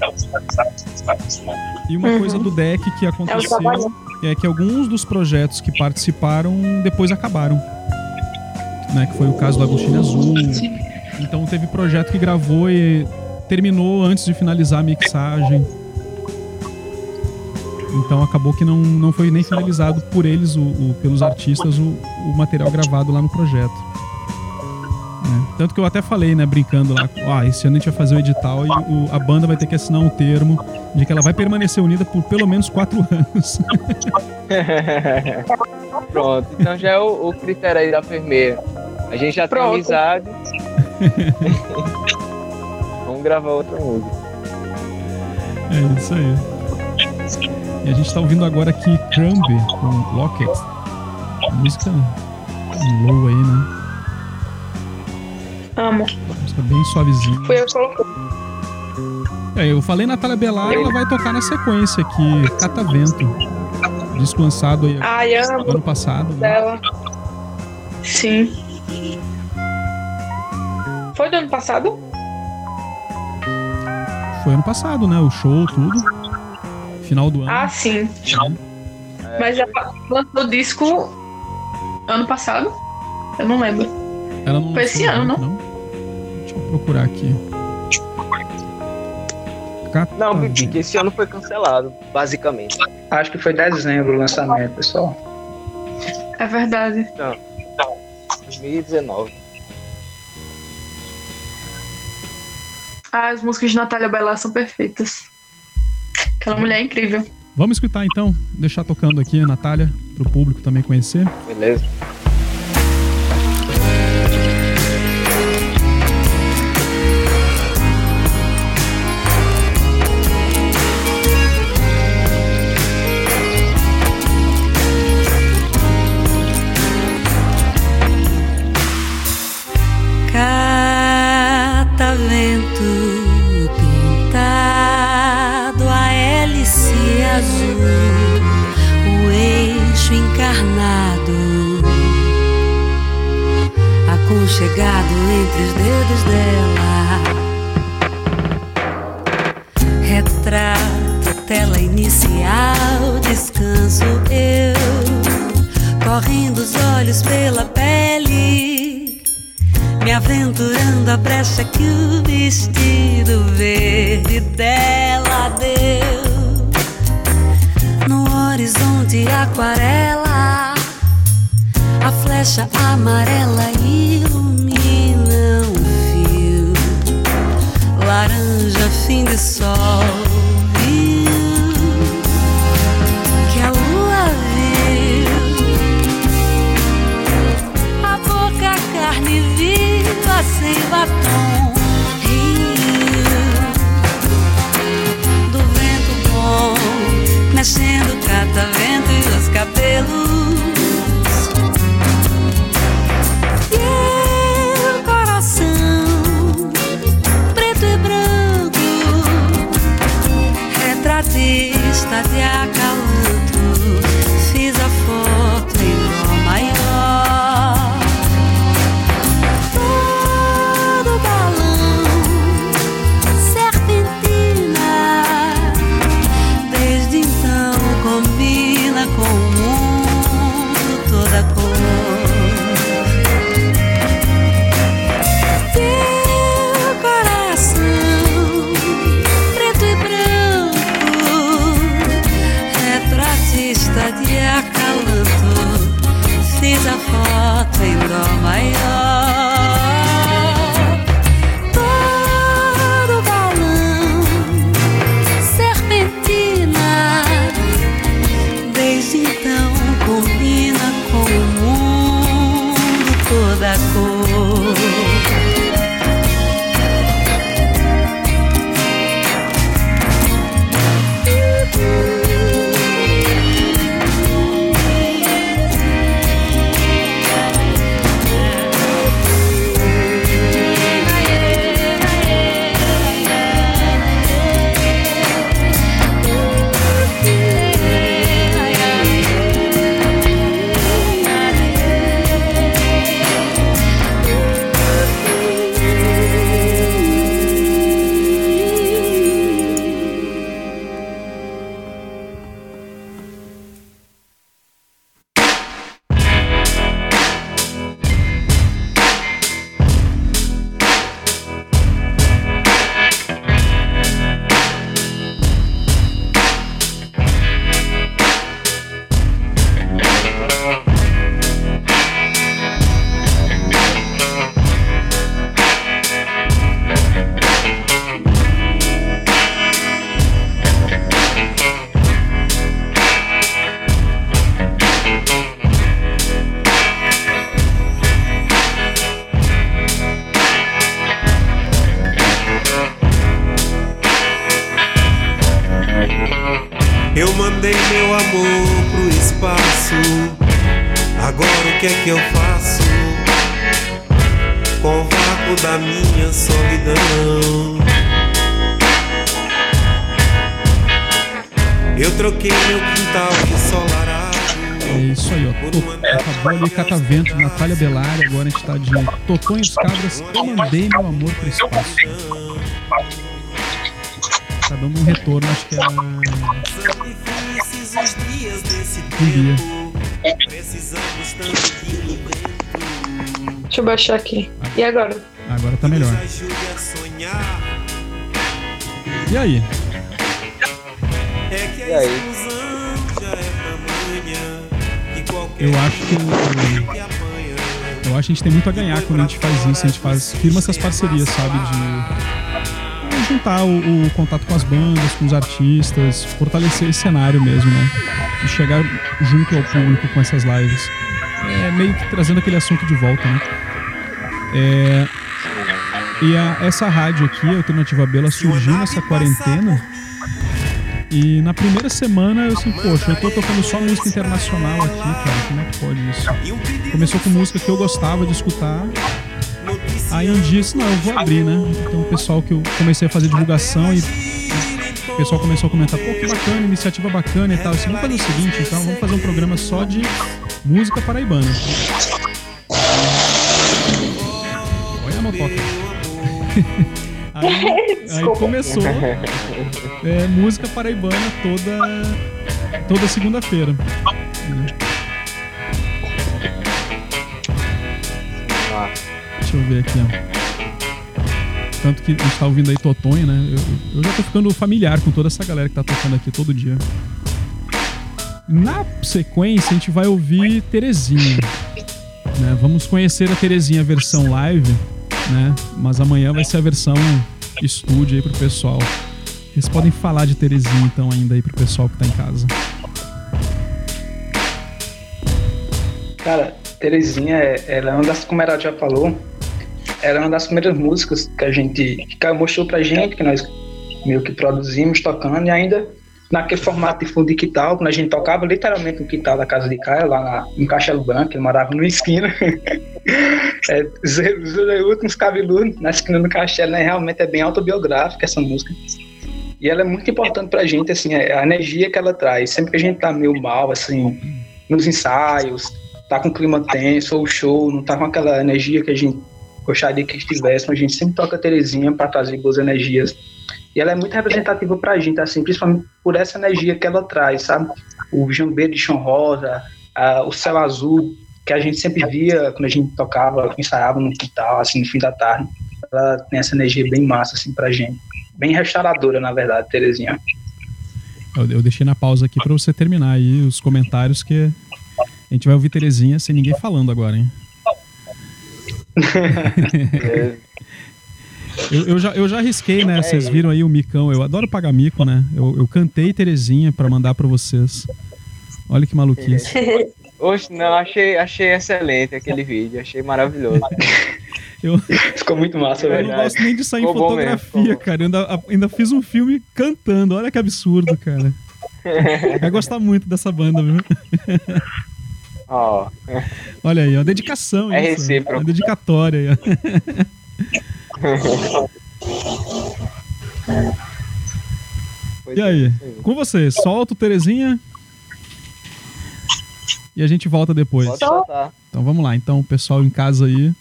E uma Uhum. coisa do deck que É o aconteceu é que alguns dos projetos que participaram depois acabaram. Né, que foi o caso do Agostinho Azul. Então teve projeto que gravou e terminou antes de finalizar a mixagem. Então acabou que não, não foi nem finalizado por eles, o, o pelos artistas, o, o material gravado lá no projeto. É. Tanto que eu até falei, né, brincando lá, ah, esse ano a gente vai fazer o edital e o, a banda vai ter que assinar um termo de que ela vai permanecer unida por pelo menos quatro anos. Pronto, então já é o, o critério aí da Permeia. A gente já Pronto. tem amizade. Vamos gravar outra música. É isso aí. E a gente tá ouvindo agora aqui Crumb com Locket. Música low aí, né? Amo. Música bem suavezinha. Foi eu que coloquei. É, eu falei Natália Belar, ela vai tocar na sequência aqui, Catavento. Disco lançado aí Ai, amo. ano passado. Né? Dela. Sim. Foi do ano passado? Foi ano passado, né? O show, tudo. Final do ano. Ah, sim. É. Mas já lançou o disco ano passado? Eu não lembro. Ela não Foi esse ano, não? não? Deixa eu procurar aqui. Não, Bibique, esse ano foi cancelado, basicamente. Acho que foi dezembro o lançamento, pessoal. É verdade. Não, 2019. Ah, as músicas de Natália Bela são perfeitas. Aquela mulher é incrível. Vamos escutar então, deixar tocando aqui, Natália, para o público também conhecer. Beleza. Chegado entre os dedos dela. Retrato, tela inicial, descanso eu, correndo os olhos pela pele, me aventurando a brecha que o vestido verde dela deu. No horizonte aquarela, a flecha amarela ilumina laranja, fim de sol. Viu que a lua viu a boca, carne viva sem batom. Rio do vento bom, mexendo o catavento e os cabelos. Está de acalanto. Natália Belari. Agora a gente tá de Totonho dos Cabras. Eu mandei meu amor pro espaço. Tá dando um retorno, acho que é. São difíceis os dias desse Cumbia. tempo. Precisamos tanto de um vento. Deixa eu baixar aqui. E agora? Agora tá melhor. E aí? É que E a aí? exclusão já é tamanha que qualquer Eu acho que. Eu acho que a gente tem muito a ganhar quando a gente faz isso, a gente faz, firma essas parcerias, sabe? De juntar o, o contato com as bandas, com os artistas, fortalecer esse cenário mesmo, né? E chegar junto ao público com essas lives. É meio que trazendo aquele assunto de volta, né? É, e a- essa rádio aqui, a Alternativa B, ela surgiu nessa quarentena. E na primeira semana eu assim, poxa, eu tô tocando só música internacional aqui, cara, como é que pode isso? Começou com música que eu gostava de escutar. Aí um dia disse, não, eu vou abrir, né? Então o pessoal que eu comecei a fazer divulgação e o pessoal começou a comentar, pô, que bacana, iniciativa bacana e tal. Disse, vamos fazer o seguinte, então, vamos fazer um programa só de música paraibana. Olha a motoca. aí, aí começou é, música paraibana toda, toda segunda-feira. Deixa eu ver aqui, ó. Tanto que a gente tá ouvindo aí Totonho, né? Eu, eu já tô ficando familiar com toda essa galera que tá tocando aqui todo dia. Na sequência, a gente vai ouvir Terezinha. Né? Vamos conhecer a Terezinha versão live, né? Mas amanhã vai ser a versão estúdio aí pro pessoal. Vocês podem falar de Terezinha então ainda aí pro pessoal que tá em casa. Cara, Terezinha, é- ela é uma das, como ela já falou, ela é uma das primeiras músicas que a gente, que mostrou pra gente, que nós meio que produzimos, tocando, e ainda naquele formato de fundo de quital, quando a gente tocava literalmente no quital da casa de Caio, lá na, em Castelo Branco, ele morava numa esquina. é, os últimos cabeludos na esquina do castelo, né? Realmente é bem autobiográfica essa música. E ela é muito importante pra gente, assim, a energia que ela traz. Sempre que a gente tá meio mal, assim, nos ensaios, tá com clima tenso, ou o show, não tá com aquela energia que a gente gostaria que estivesse, mas a gente sempre toca Terezinha para trazer boas energias. E ela é muito representativa pra gente, assim, principalmente por essa energia que ela traz, sabe? O jambeiro de chão rosa, a- o céu azul, que a gente sempre via quando a gente tocava, ensaiava no quintal, assim, no fim da tarde. Ela tem essa energia bem massa, assim, pra gente. Bem restauradora, na verdade, Terezinha. Eu, eu deixei na pausa aqui pra você terminar aí os comentários que a gente vai ouvir Terezinha sem ninguém falando agora, hein? Eu, eu já, eu já arrisquei, né? Vocês viram aí o micão. Eu adoro pagar mico, né? Eu, eu cantei Terezinha pra mandar pra vocês. Olha que maluquice. Oxe, não, achei, achei excelente aquele vídeo, achei maravilhoso. Eu, Ficou muito massa, eu não verdade. gosto nem de sair em Ficou mesmo, fotografia, bom. cara. Eu ainda, ainda fiz um filme cantando. Olha que absurdo, cara. Vai gostar muito dessa banda, viu? Ó, Olha aí, ó, dedicação. É isso, recíproco. Uma dedicatória aí, ó. E aí? Com você, solta o Terezinha. E a gente volta depois. Então vamos lá. Então, pessoal em casa aí.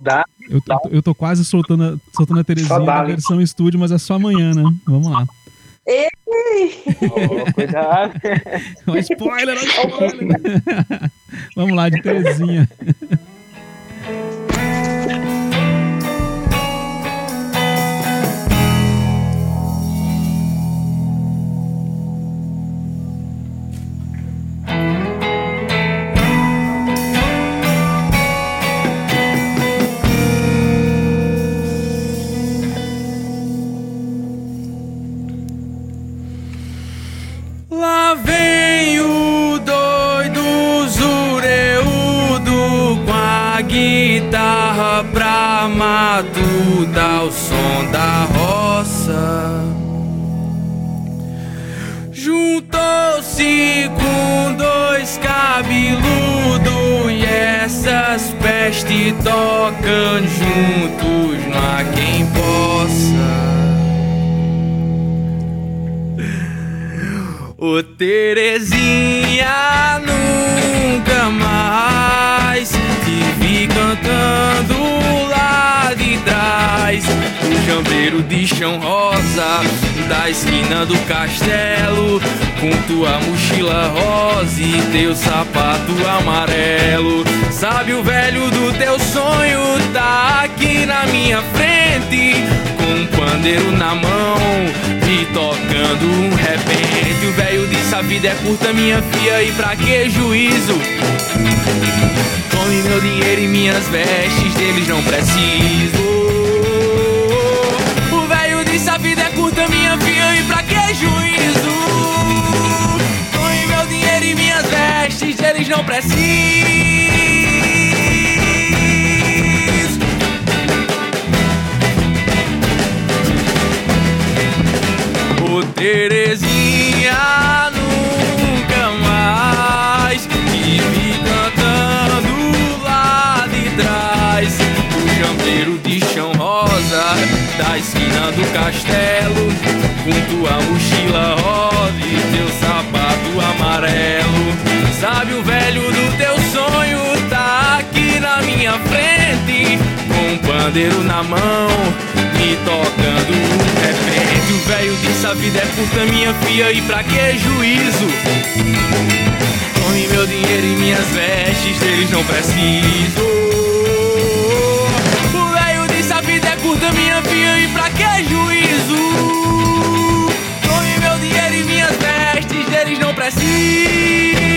Dá. Eu, tô- eu tô quase soltando a, soltando a Terezinha na versão estúdio, mas é só amanhã, né? Vamos lá. Ó, cuidado. Ó, spoiler, ó, spoiler. Vamos lá, de Terezinha. Matutar o som da roça. nasci com dois cabeludo e essas pestes tocam juntos, não há quem possa. Ô Terezinha, nunca mais te vi cantando O jambeiro de chão rosa, da esquina do castelo, com tua mochila rosa e teu sapato amarelo. Sabe o velho do teu sonho tá aqui na minha frente, com um pandeiro na mão e tocando um repente. O velho disse: A vida é curta, minha filha, e pra que juízo? Tome meu dinheiro e minhas vestes, deles não preciso. Juízo? Tome meu dinheiro e minhas vestes, deles não preciso. Ô Terezinha, nunca mais te vi cantando lá de trás. O jambeiro de chão rosa, da esquina do castelo, com tua mochila rosa e teu sapato amarelo. Sabe o velho do teu sonho tá aqui na minha frente, com um pandeiro na mão, me tocando um repente. O velho disse: A vida é curta, minha filha, e pra que juízo? Tome meu dinheiro e minhas vestes, deles não preciso. O velho disse: A vida é curta, minha filha, e pra que juízo? Deles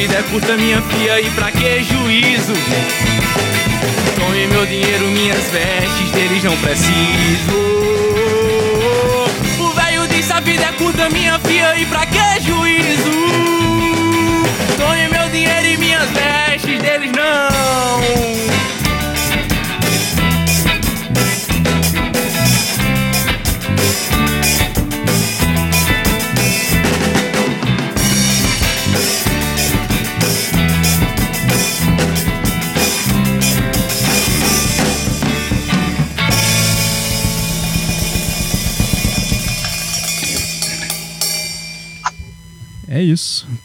vida é curta, minha filha, e pra que juízo? Tome meu dinheiro, minhas vestes, deles não preciso. O velho disse a vida é curta, minha filha, e pra que juízo? Tome meu dinheiro e minhas vestes, deles não.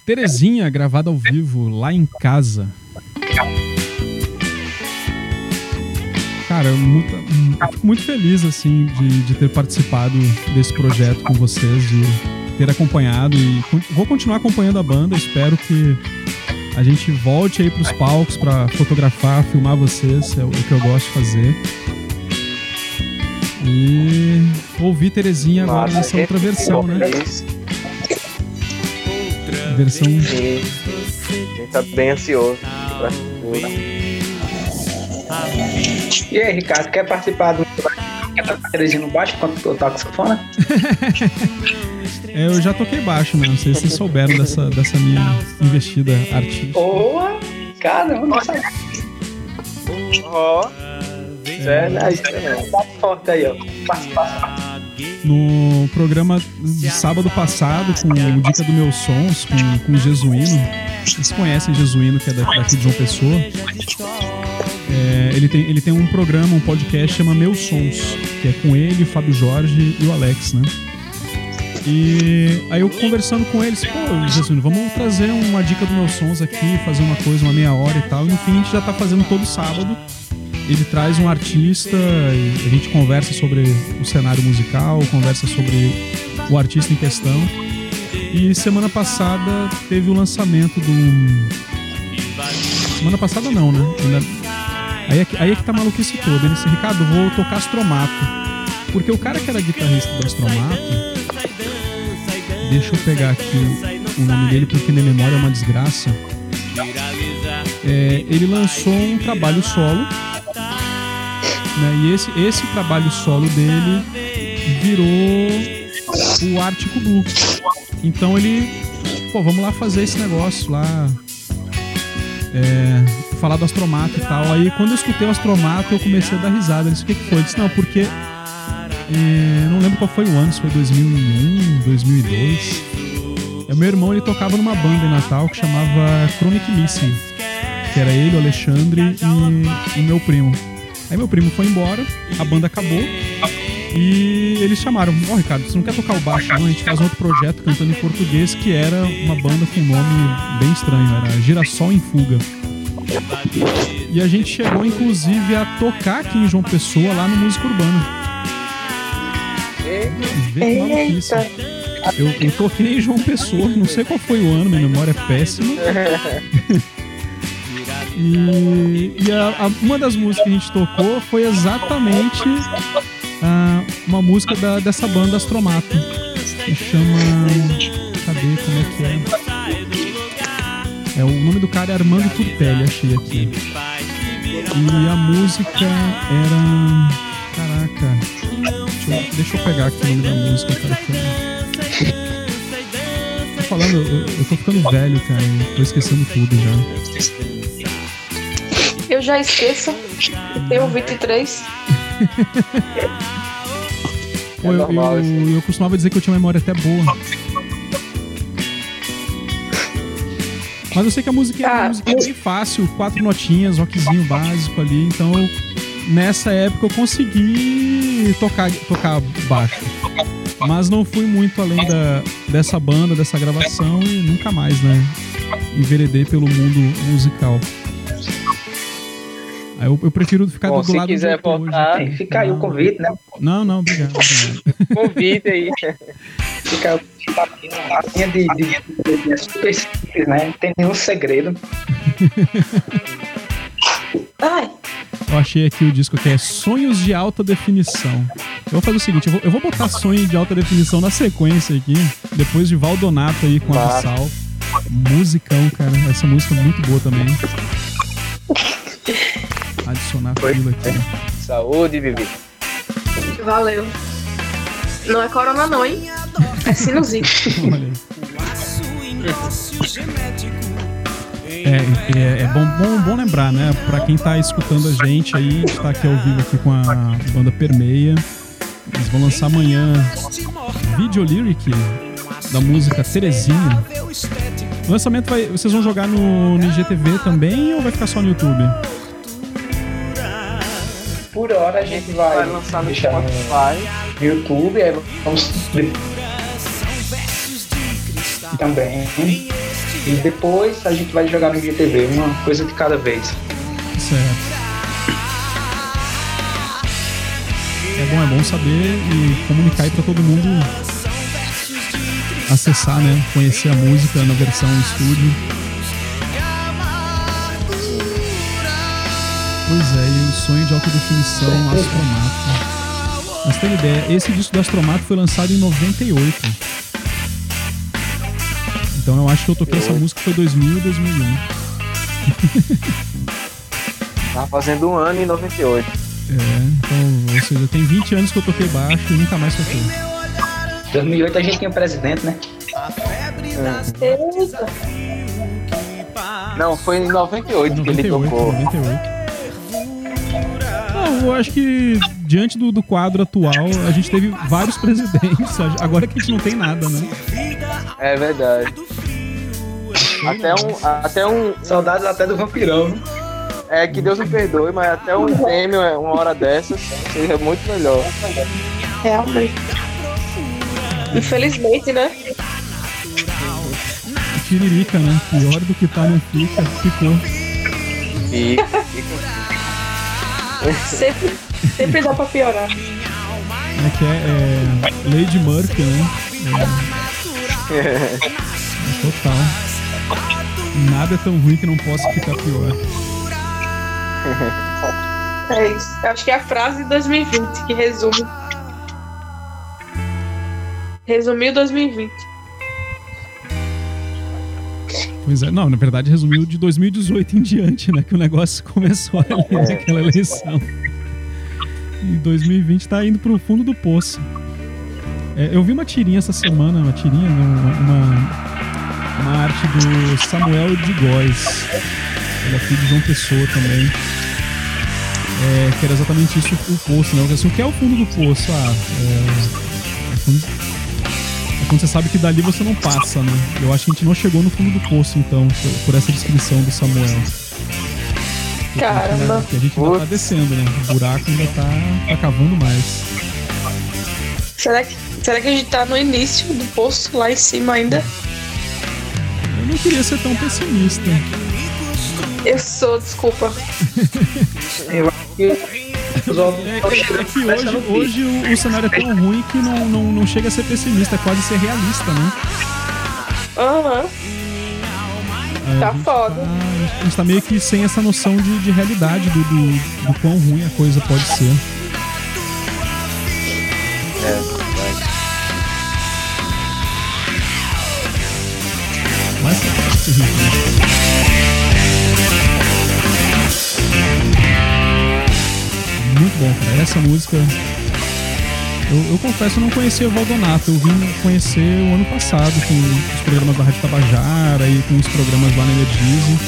Terezinha, gravada ao vivo, lá em casa. Cara, eu muito, eu fico muito feliz, assim, de, de ter participado desse projeto com vocês, de ter acompanhado e vou continuar acompanhando a banda. Espero que a gente volte aí pros palcos pra fotografar, filmar vocês, é o que eu gosto de fazer. E ouvir Terezinha agora Massa, nessa outra versão, né? Versão Sim. A gente tá bem ansioso pra. E aí, Ricardo, quer participar do. No baixo enquanto eu toco sanfona? É, eu já toquei baixo, né? Não sei se vocês souberam dessa, dessa minha investida artística. Boa! Caramba, não sabia. Ó, sério, Aí, isso não. Bate forte aí, ó. No programa de sábado passado, com o Dica do Meus Sons, com, com o Jesuíno. Vocês conhecem Jesuíno, que é da- daqui de João Pessoa. É, ele, tem, ele tem um programa, um podcast chama Meus Sons, que é com ele, o Fábio Jorge e o Alex, né? E aí eu conversando com eles, pô, Jesuíno, vamos trazer uma dica dos meus sons aqui, fazer uma coisa, uma meia hora e tal. E no fim a gente já tá fazendo todo sábado. Ele traz um artista e a gente conversa sobre o cenário musical, conversa sobre o artista em questão. E semana passada teve o lançamento do. Semana passada não, né? Aí, é que, aí é que tá a maluquice toda. Ele disse, Ricardo, vou tocar Astromato. Porque o cara que era guitarrista do Astromato. Deixa eu pegar aqui o, nome dele, porque minha memória é uma desgraça. É, ele lançou um trabalho solo. Né, e esse, esse trabalho solo dele virou o Arctic Blue. Então ele, pô, vamos lá fazer esse negócio lá. É, falar do Astromato e tal. Aí quando eu escutei o Astromato, eu comecei a dar risada. Eu disse, o que, que foi? Eu disse, não, porque. É, não lembro qual foi o ano, se foi 2001, 2002. É, meu irmão ele tocava numa banda em Natal que chamava Chronic Missing. Que era ele, o Alexandre e o meu primo. Aí meu primo foi embora, a banda acabou. E eles chamaram, ó oh, Ricardo, você não quer tocar o baixo não? A gente faz um outro projeto cantando em português que era uma banda com um nome bem estranho, era Girassol em Fuga. E a gente chegou inclusive a tocar aqui em João Pessoa, lá no Música Urbana. Eita. Eu, eu toquei em João Pessoa, não sei qual foi o ano, minha memória é péssima. e, e a, a, uma das músicas que a gente tocou foi exatamente uma música da, dessa banda Astromato. Que chama. Cadê? Como é que é? É, o nome do cara é Armando Turtelli, achei aqui. E a música era. Caraca. Deixa eu, deixa eu pegar aqui o nome da música, cara. Tô falando, eu, eu tô ficando velho, cara. Tô esquecendo tudo já. Eu já esqueço. Eu tenho 23. Pô, eu, eu, eu, costumava dizer que eu tinha memória até boa. Mas eu sei que a música, é, ah, a música é bem fácil, quatro notinhas, rockzinho básico ali, então eu, nessa época eu consegui tocar, tocar baixo. Mas não fui muito além da, dessa banda, dessa gravação e nunca mais, né? Enveredei pelo mundo musical. Eu, eu prefiro ficar Bom, do lado do Se quiser voltar, hoje. fica aí o convite, né? Não, não, obrigado. obrigado. convite aí. fica aqui na linha de, de, de, de, super simples, né? Não tem nenhum segredo. Ai. Eu achei aqui o disco que é Sonhos de Alta Definição. Eu vou fazer o seguinte, eu vou, eu vou botar Sonho de Alta Definição na sequência aqui, depois de Valdonato aí com claro. a Sal. Musicão, cara. Essa música é muito boa também. Adicionar fila aqui. Saúde, Vivi. Valeu. Não é corona não, hein? É sinusite. Olha aí. É, é, é, bom, bom, bom lembrar, né? Pra quem tá escutando a gente aí, tá aqui ao vivo aqui com a banda Permeia. Eles vão lançar amanhã Video Lyric da música Terezinha. O lançamento vai. Vocês vão jogar no, no IGTV também ou vai ficar só no YouTube? Por hora a gente vai, vai lançar no Spotify, no YouTube, aí vamos também. E depois a gente vai jogar no IGTV, uma coisa de cada vez. Certo. É bom, é bom saber e comunicar aí pra todo mundo acessar, né? Conhecer a música na versão estúdio. Pois é, e o sonho de alta definição, Astromato. Mas tem ideia, esse disco do Astromato foi lançado em 98. Então eu acho que eu toquei essa música foi 2000 ou 2001. Tava fazendo um ano em 98. É, então, ou seja, tem 20 anos que eu toquei baixo e nunca mais toquei. 2008 a gente tinha presidente, né? É. Não, foi em 98, 98 que ele tocou. 98. Eu acho que diante do, do quadro atual, a gente teve vários presidentes. Agora que a gente não tem nada, né? É verdade. Até um, até um. Saudades até do vampirão. É que Deus me perdoe, mas até um prêmio, uma hora dessas, seria muito melhor. Realmente. Infelizmente, né? Tiririca, né? Pior do que tá não fica, ficou. Fica, sempre, sempre dá pra piorar. É que é, é Lady Murphy, né? É, Total. Nada é tão ruim que não possa ficar pior. É isso. Eu acho que é a frase de 2020 que resume. Resumiu 2020. Pois é, não, na verdade resumiu de 2018 em diante, né? Que o negócio começou ali naquela eleição. E 2020 tá indo pro fundo do poço. É, eu vi uma tirinha essa semana, uma tirinha, uma, uma, uma arte do Samuel de Góes. Ele é filho de João Pessoa também. É, que era exatamente isso o poço, né? Assim, o que é o fundo do poço? Ah, é, é quando, é quando você sabe que dali você não passa, né? Eu acho que a gente não chegou no fundo do poço, então, por, essa descrição do Samuel. Caramba. Que a gente ainda tá descendo, né? O buraco ainda tá, tá cavando mais. Será que, será que a gente tá no início do poço lá em cima ainda? Eu não queria ser tão pessimista. Eu sou, desculpa. Eu acho que É, é- é que hoje, hoje o, o cenário é tão ruim que não, não, não chega a ser pessimista, é quase ser realista, né? Aham. A Tá foda. a gente tá meio que sem essa noção de, de realidade do, do, do quão ruim a coisa pode ser. É. Mas Muito bom, cara. Essa música. Eu, eu confesso, eu não conhecia o Valdonato. Eu vim conhecer o ano passado com os programas da Rádio Tabajara e com os programas lá na Energize.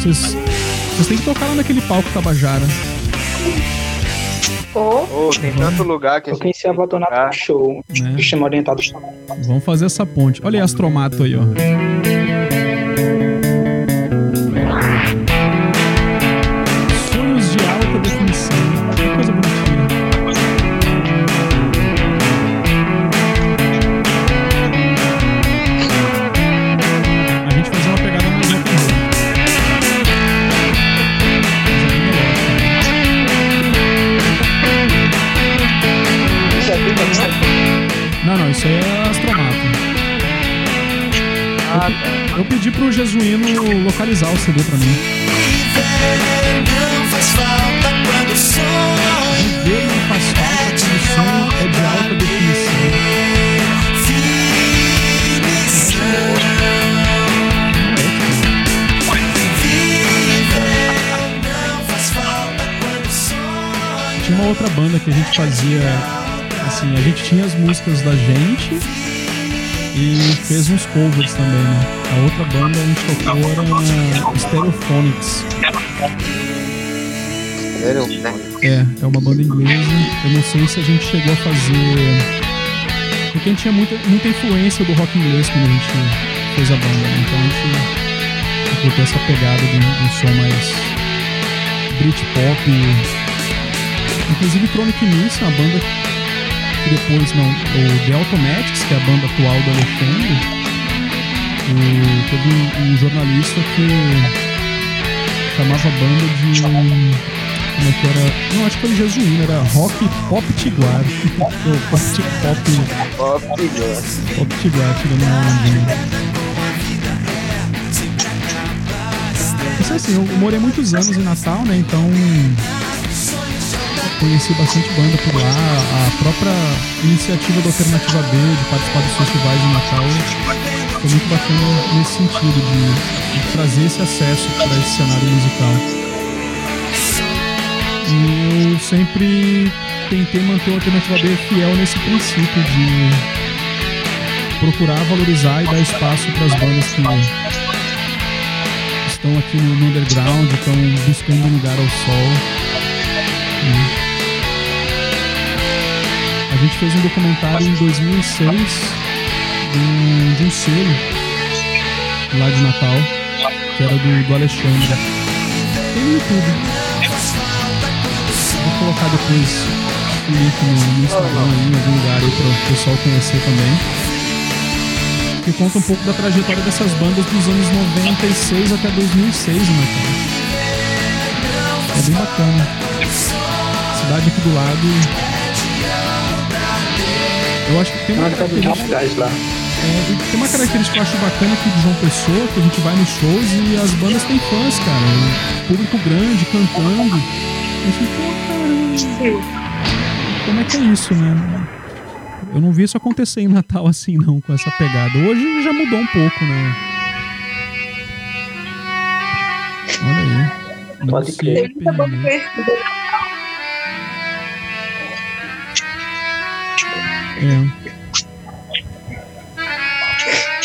Vocês, vocês têm que tocar lá naquele palco Tabajara. Ô, Ô, tem tanto lugar que a Eu gente conheci a Valdonato Ah. no show. Né? Chama Orientado Vamos fazer essa ponte. Olha aí Astromato aí, ó. Pro Jesuíno localizar o CD pra mim. Não faz falta quando o som Viver não faz falta quando o som é de alta definição. Tinha uma outra banda que a gente fazia. Assim, a gente tinha as músicas da gente e fez uns covers também, né? A outra banda a gente tocou era Stereophonics. É, é uma banda inglesa. Eu não sei se a gente chegou a fazer. Porque a gente tinha muita, muita influência do rock inglês quando a gente fez a banda, né? Então a gente botou essa pegada de um, som mais Britpop. Inclusive Chronic Miss, uma banda depois não. O The Automatics, que é a banda atual do Alexandre, o- teve um, um jornalista que chamava a banda de. Como é que era? Não, acho que foi jesuíno, era Rock Pop Tiguar. Pop Pop, Pop, figura. Pop Tiguar, tirando uma. Isso assim, eu morei muitos anos em Natal, né? Então conheci bastante banda por lá. A própria iniciativa da Alternativa B de participar dos festivais em Natal foi muito bacana nesse sentido, de, de trazer esse acesso para esse cenário musical. E eu sempre tentei manter o Alternativa B fiel nesse princípio de procurar valorizar e dar espaço para as bandas que estão aqui no, underground, estão buscando um lugar ao sol. Gente fez um documentário em 2006 de um, de um selo lá de Natal, que era do, do Alexandre. Tem no YouTube. Vou colocar depois o link no, no Instagram aí, em algum lugar aí para o pessoal conhecer também. Que conta um pouco da trajetória dessas bandas dos anos 96 até 2006, né, cara? É bem bacana. Cidade aqui do lado. Eu acho que tem uma característica. lá. É, tem uma característica que eu acho bacana aqui de João Pessoa, que a gente vai nos shows e as bandas têm fãs, cara. Público grande, cantando. Eu fico, pô, cara. Como é que é isso, né? Eu não vi isso acontecer em Natal assim, não, com essa pegada. Hoje já mudou um pouco, né? Olha aí. Pode crer. É.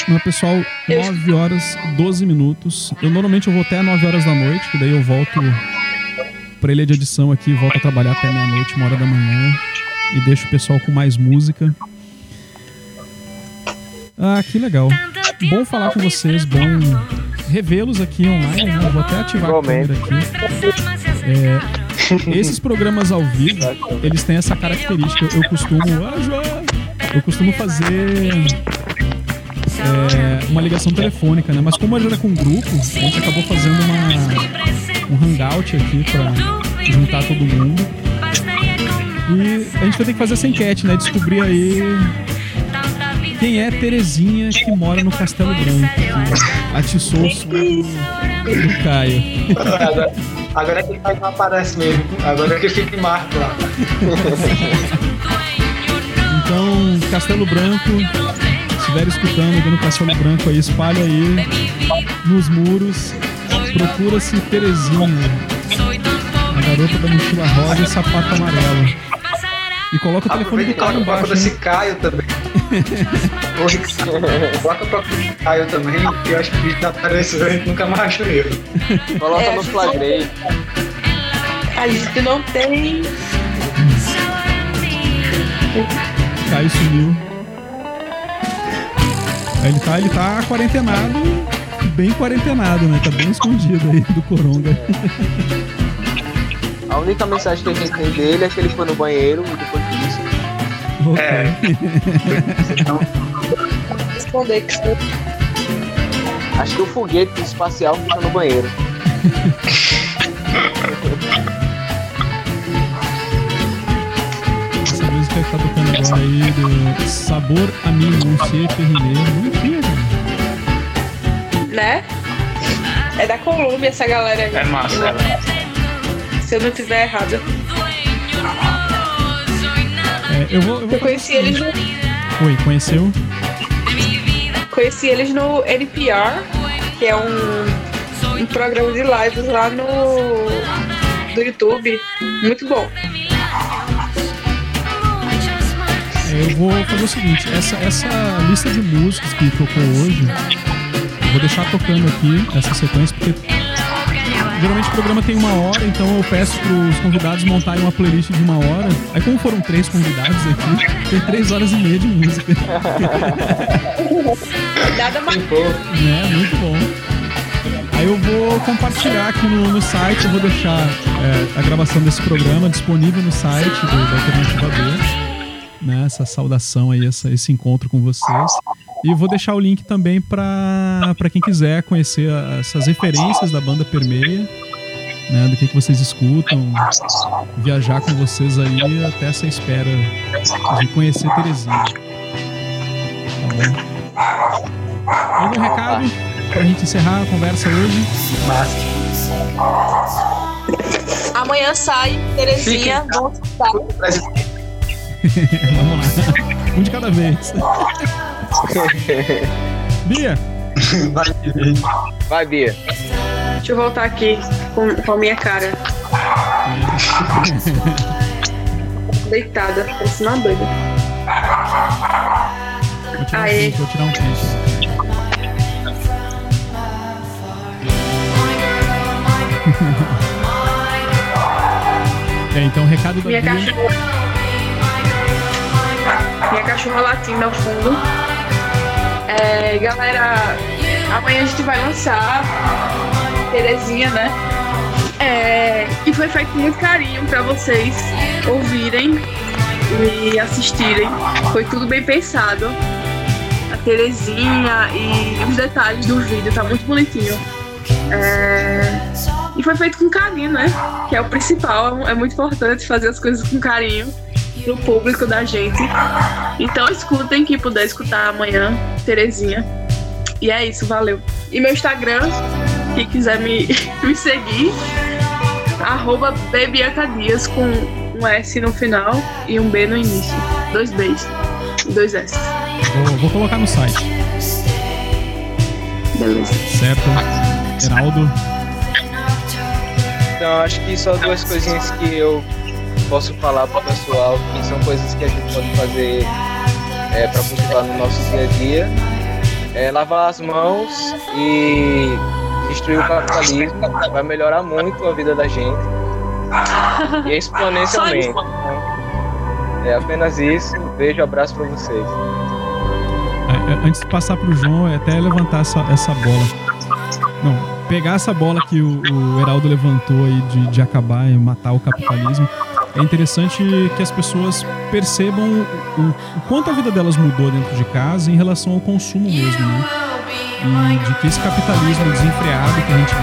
Mas, pessoal, 9 horas 12 minutos. Eu normalmente eu vou até 9 horas da noite, que daí eu volto pra ilha de edição aqui, volto a trabalhar até meia-noite, uma hora da manhã. E deixo o pessoal com mais música. Ah, que legal. Bom falar com vocês, bom revê-los aqui online, né? Eu vou até ativar a câmera aqui. É, esses programas ao vivo, eles têm essa característica. Eu costumo. Ah, João! Eu costumo fazer é, uma ligação telefônica, né? Mas como a gente era com um grupo, a gente acabou fazendo uma, um hangout aqui pra juntar todo mundo. E a gente vai ter que fazer essa enquete, né? Descobrir aí quem é Terezinha que mora no Castelo Branco, que atiçou o sonho do, do Caio. Agora, agora é que ele não aparece mesmo. Agora é que fica em marco lá. Então, Castelo Branco, se estiver escutando no Castelo Branco aí, espalha aí nos muros. Procura-se Terezinha, a garota da mochila rosa e sapato amarelo. E coloca o telefone do Caio embaixo. Coloca esse Caio também. Coloca pra Caio também, que eu acho que o bicho tá aparecendo nunca mais acho ele. Coloca é, no flagrei. A gente não tem. Caio sumiu. Ele tá, ele tá quarentenado, bem quarentenado, né? Tá bem escondido aí do Coronga. A única mensagem que a gente tem dele é que ele foi no banheiro e depois disso. Okay. É. Responder que você. Acho que o foguete espacial fica no banheiro. agora aí do Sabor a mim, não sei Bonitinha, Né? É da Colômbia essa galera aí. É massa, é massa se eu não estiver errada. É, eu vou, eu, vou eu conheci eles no. Oi, conheceu? Conheci eles no NPR, que é um, um programa de lives lá no do YouTube. Muito bom. Eu vou fazer o seguinte, essa, essa lista de músicas que tocou hoje, eu vou deixar tocando aqui essa sequência, porque Geralmente o programa tem uma hora, então eu peço para os convidados montarem uma playlist de uma hora. Aí como foram três convidados aqui, tem três horas e meia de música. Nada mais. Né? Muito bom. Aí eu vou compartilhar aqui no, no site, eu vou deixar é, a gravação desse programa disponível no site do, do Alternativa B. Né, essa saudação aí, essa, esse encontro com vocês. E vou deixar o link também para quem quiser conhecer essas referências da banda Permeia, né, do que, que vocês escutam, viajar com vocês aí até essa espera de conhecer Terezinha. Tá bom? Algum recado pra gente encerrar a conversa hoje? Amanhã sai Terezinha, vamos Vamos lá. Um de cada vez. Bia! Vai, Vai, Bia. Deixa eu voltar aqui com, com a minha cara. Deitada, parecendo uma doida. Vou tirar Aê. um print, vou tirar um print. é, então o recado da minha Bia... Cachorra... Minha cachorra latindo ao fundo. É, galera, amanhã a gente vai lançar Terezinha, né? É, e foi feito com muito carinho para vocês ouvirem e assistirem. Foi tudo bem pensado. A Terezinha e os detalhes do vídeo tá muito bonitinho. É, e foi feito com carinho, né? Que é o principal. É muito importante fazer as coisas com carinho. Pro público da gente. Então escutem quem puder escutar amanhã, Terezinha. E é isso, valeu. E meu Instagram, quem quiser me, me seguir, arroba Dias com um S no final e um B no início. Dois Bs. Dois S. Vou, vou colocar no site. Beleza. Certo. Geraldo. Então acho que só duas coisinhas que eu posso falar pro pessoal, que são coisas que a gente pode fazer é, para cultivar no nosso dia a dia. É lavar as mãos e destruir o capitalismo vai melhorar muito a vida da gente. E exponencialmente. Então, é apenas isso. Beijo, abraço para vocês. É, é, antes de passar pro João, é até levantar essa, essa bola. Não, pegar essa bola que o, o Heraldo levantou aí de, de acabar e matar o capitalismo. É interessante que as pessoas percebam o, o, quanto a vida delas mudou dentro de casa em relação ao consumo mesmo, né? E de que esse capitalismo desenfreado que a gente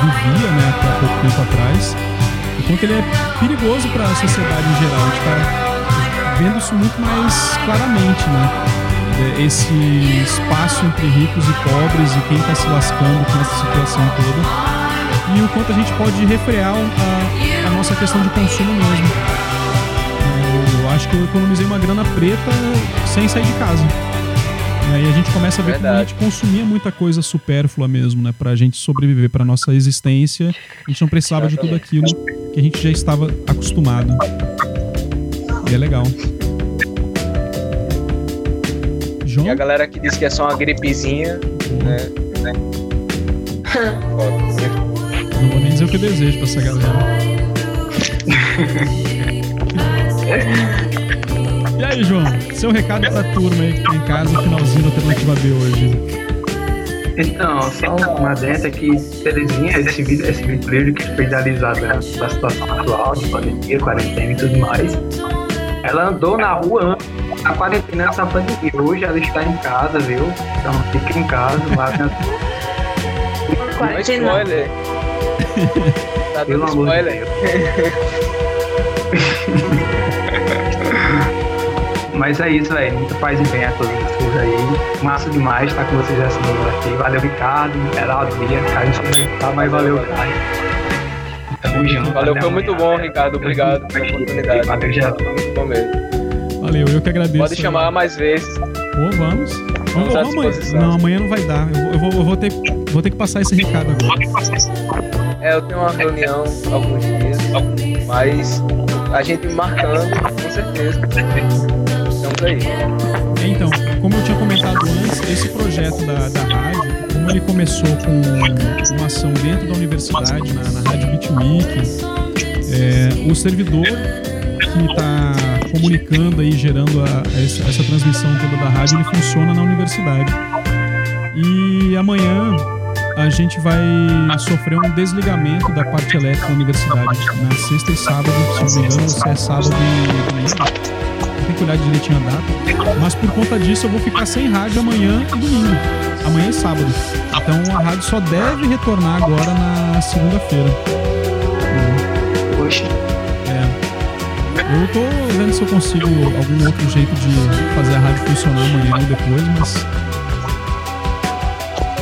vivia, né, há pouco tempo atrás, o quanto ele é perigoso para a sociedade em geral. A gente está vendo isso muito mais claramente, né? esse espaço entre ricos e pobres e quem está se lascando com essa situação toda e o quanto a gente pode refrear a nossa questão de consumo mesmo. Eu acho que eu economizei uma grana preta sem sair de casa. E aí a gente começa a ver Verdade. como a gente consumia muita coisa supérflua mesmo, né? Pra gente sobreviver, pra nossa existência. A gente não precisava de tudo aquilo que a gente já estava acostumado. E é legal. João? E a galera que diz que é só uma gripezinha, né? Não vou nem dizer o que eu desejo pra essa galera. e aí, João? Seu recado pra turma aí que tá em casa, no finalzinho da alternativa B hoje. Então, só uma adenda que Terezinha, esse vídeo, esse vídeo livre que foi idealizado né, da situação atual, de pandemia, quarentena e tudo mais, ela andou na rua antes a quarentena essa pandemia. Hoje ela está em casa, viu? Então fica em casa, lá na. Quarentena. Spoiler. tá dando spoiler. Mas é isso, velho. Muita paz e bem a todos vocês aí. Massa demais estar com vocês essa noite aqui. Valeu, Ricardo, Geraldo, Bia. Caio, não tá, mas valeu, Caio. Tamo junto. Valeu, foi muito bom, Ricardo. Obrigado pela oportunidade. Valeu, Geraldo. Muito bom mesmo. Valeu, eu que agradeço. Pode chamar mais vezes. Pô, vamos. Vamos, vamos amanhã. Não, amanhã não vai dar. Eu vou, eu vou, eu vou, ter, vou ter que passar esse recado agora. É, eu tenho uma reunião alguns dias, mas a gente marcando, com certeza. Estamos aí. Então, como eu tinha comentado antes, esse projeto da, da rádio, como ele começou com uma ação dentro da universidade, na, na Rádio Bitweek, é, o servidor que está comunicando aí, gerando a, essa, essa transmissão toda da rádio, ele funciona na universidade. E amanhã a gente vai sofrer um desligamento da parte elétrica da universidade. Na sexta e sábado, se não me engano, se é sábado e domingo. Tem que olhar direitinho a data. Mas por conta disso, eu vou ficar sem rádio amanhã e domingo. Amanhã e sábado. Então a rádio só deve retornar agora na segunda-feira. Poxa. Eu tô vendo se eu consigo algum outro jeito de fazer a rádio funcionar amanhã ou depois, mas.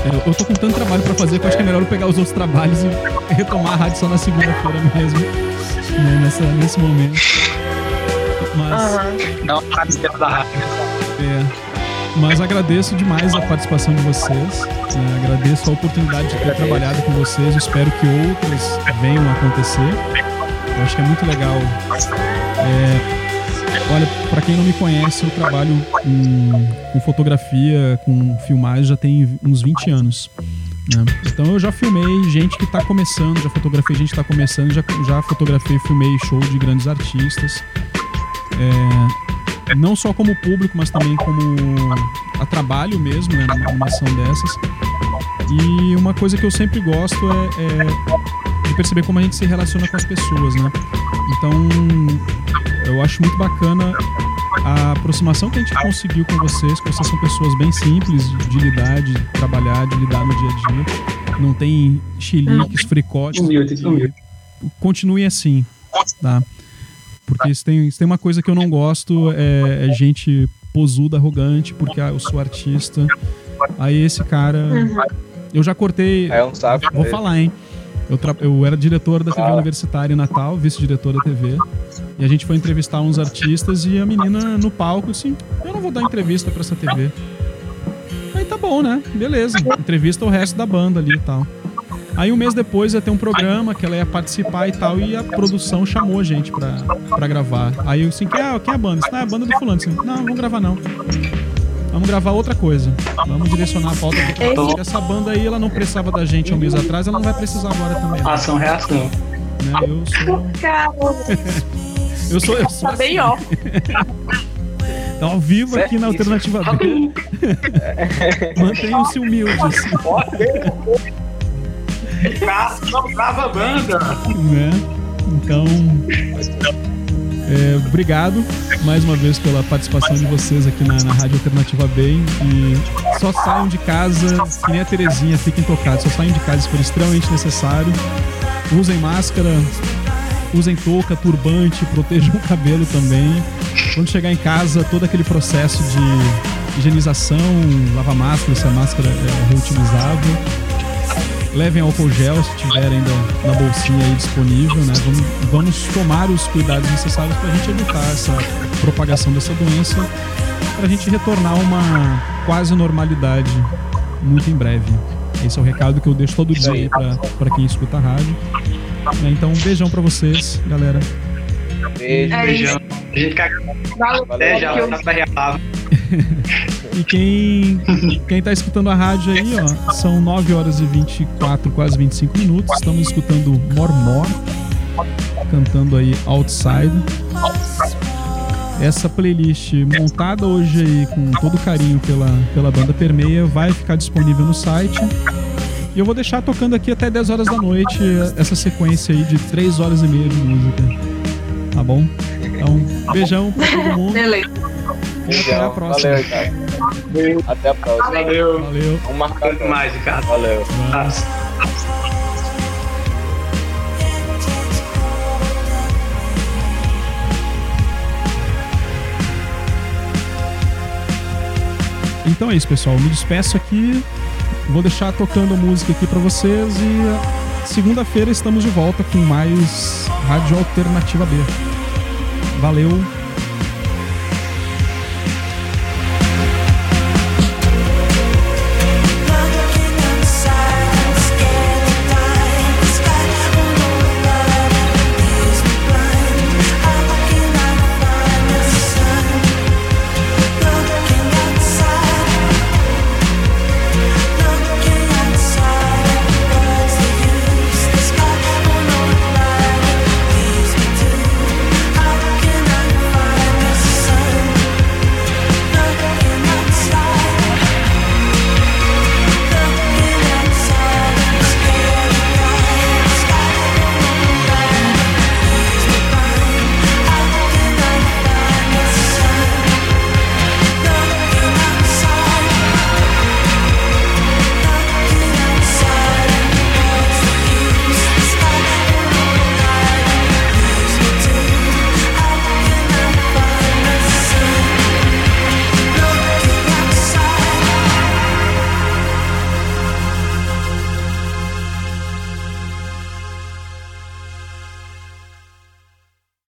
É, eu tô com tanto trabalho pra fazer que eu acho que é melhor eu pegar os outros trabalhos e retomar a rádio só na segunda-feira mesmo. Né, nessa, nesse momento. Mas. Não, da rádio. É. Mas agradeço demais a participação de vocês. É, agradeço a oportunidade de ter trabalhado com vocês. Espero que outras venham a acontecer. Eu acho que é muito legal é, olha, para quem não me conhece, eu trabalho com, com fotografia, com filmagem já tem uns 20 anos. Né? Então eu já filmei gente que está começando, já fotografei gente que está começando, já, já fotografei, filmei show de grandes artistas. É, não só como público, mas também como a trabalho mesmo, né, numa, numa ação dessas. E uma coisa que eu sempre gosto é, é de perceber como a gente se relaciona com as pessoas, né? Então, eu acho muito bacana a aproximação que a gente conseguiu com vocês, que vocês são pessoas bem simples de lidar, de trabalhar, de lidar no dia a dia. Não tem chiliques, fricotes. Continue assim, tá? Porque se tem, se tem uma coisa que eu não gosto é, é gente posuda, arrogante, porque ah, eu sou artista. Aí esse cara. Uhum. Eu já cortei. É um saco. Vou mesmo. falar, hein? Eu, tra- eu era diretor da TV Ah. Universitária em Natal, vice-diretor da TV. E a gente foi entrevistar uns artistas e a menina no palco, assim, eu não vou dar entrevista pra essa TV. Aí tá bom, né? Beleza. Entrevista o resto da banda ali e tal. Aí um mês depois ia ter um programa que ela ia participar e tal, e a produção chamou a gente pra, pra gravar. Aí eu assim, quem é, quem é a banda? Ah, é a banda do fulano. Assim, não, não vamos gravar não. Vamos gravar outra coisa. Vamos direcionar a pauta pra outra coisa. Porque essa banda aí, ela não precisava da gente há um mês atrás, ela não vai precisar agora também. Né? Ação, reação. Eu sou. Eu sou. Eu sou tá bem ó. Tá ao vivo aqui na. Alternativa B. Mantenham-se humildes, Não trava a banda. né? Então. É, obrigado mais uma vez pela participação de vocês aqui na, na Rádio Alternativa Bem. E só saiam de casa, que nem a Terezinha, fiquem tocados. Só saiam de casa se for extremamente necessário. Usem máscara, usem touca, turbante, protejam o cabelo também. Quando chegar em casa, todo aquele processo de higienização, lava máscara, se a máscara é reutilizável. Levem álcool gel se tiver ainda na bolsinha aí disponível, né? Vamos, vamos tomar os cuidados necessários para a gente evitar essa propagação dessa doença, para a gente retornar a uma quase normalidade muito em breve. Esse é o recado que eu deixo todo dia aí para quem escuta a rádio. Né? Então, um beijão para vocês, galera. Beijo. É. Beijão. A gente Valeu, até já, valeu. E quem, quem tá escutando a rádio aí, ó, são 9 horas e 24, quase 25 minutos. Estamos escutando Mormor, cantando aí Outside. Essa playlist montada hoje aí com todo carinho pela, pela banda Permeia vai ficar disponível no site. E eu vou deixar tocando aqui até 10 horas da noite essa sequência aí de 3 horas e meia de música. Tá bom? Então, beijão pra todo mundo Beleza. Até a próxima. Valeu, Ricardo. Até a próxima. Valeu. Valeu. Vamos marcar. Muito mais, Ricardo. Valeu. Vamos. Então é isso, pessoal. Me despeço aqui. Vou deixar tocando a música aqui pra vocês e uh, segunda-feira estamos de volta com mais Rádio Alternativa B. Valeu,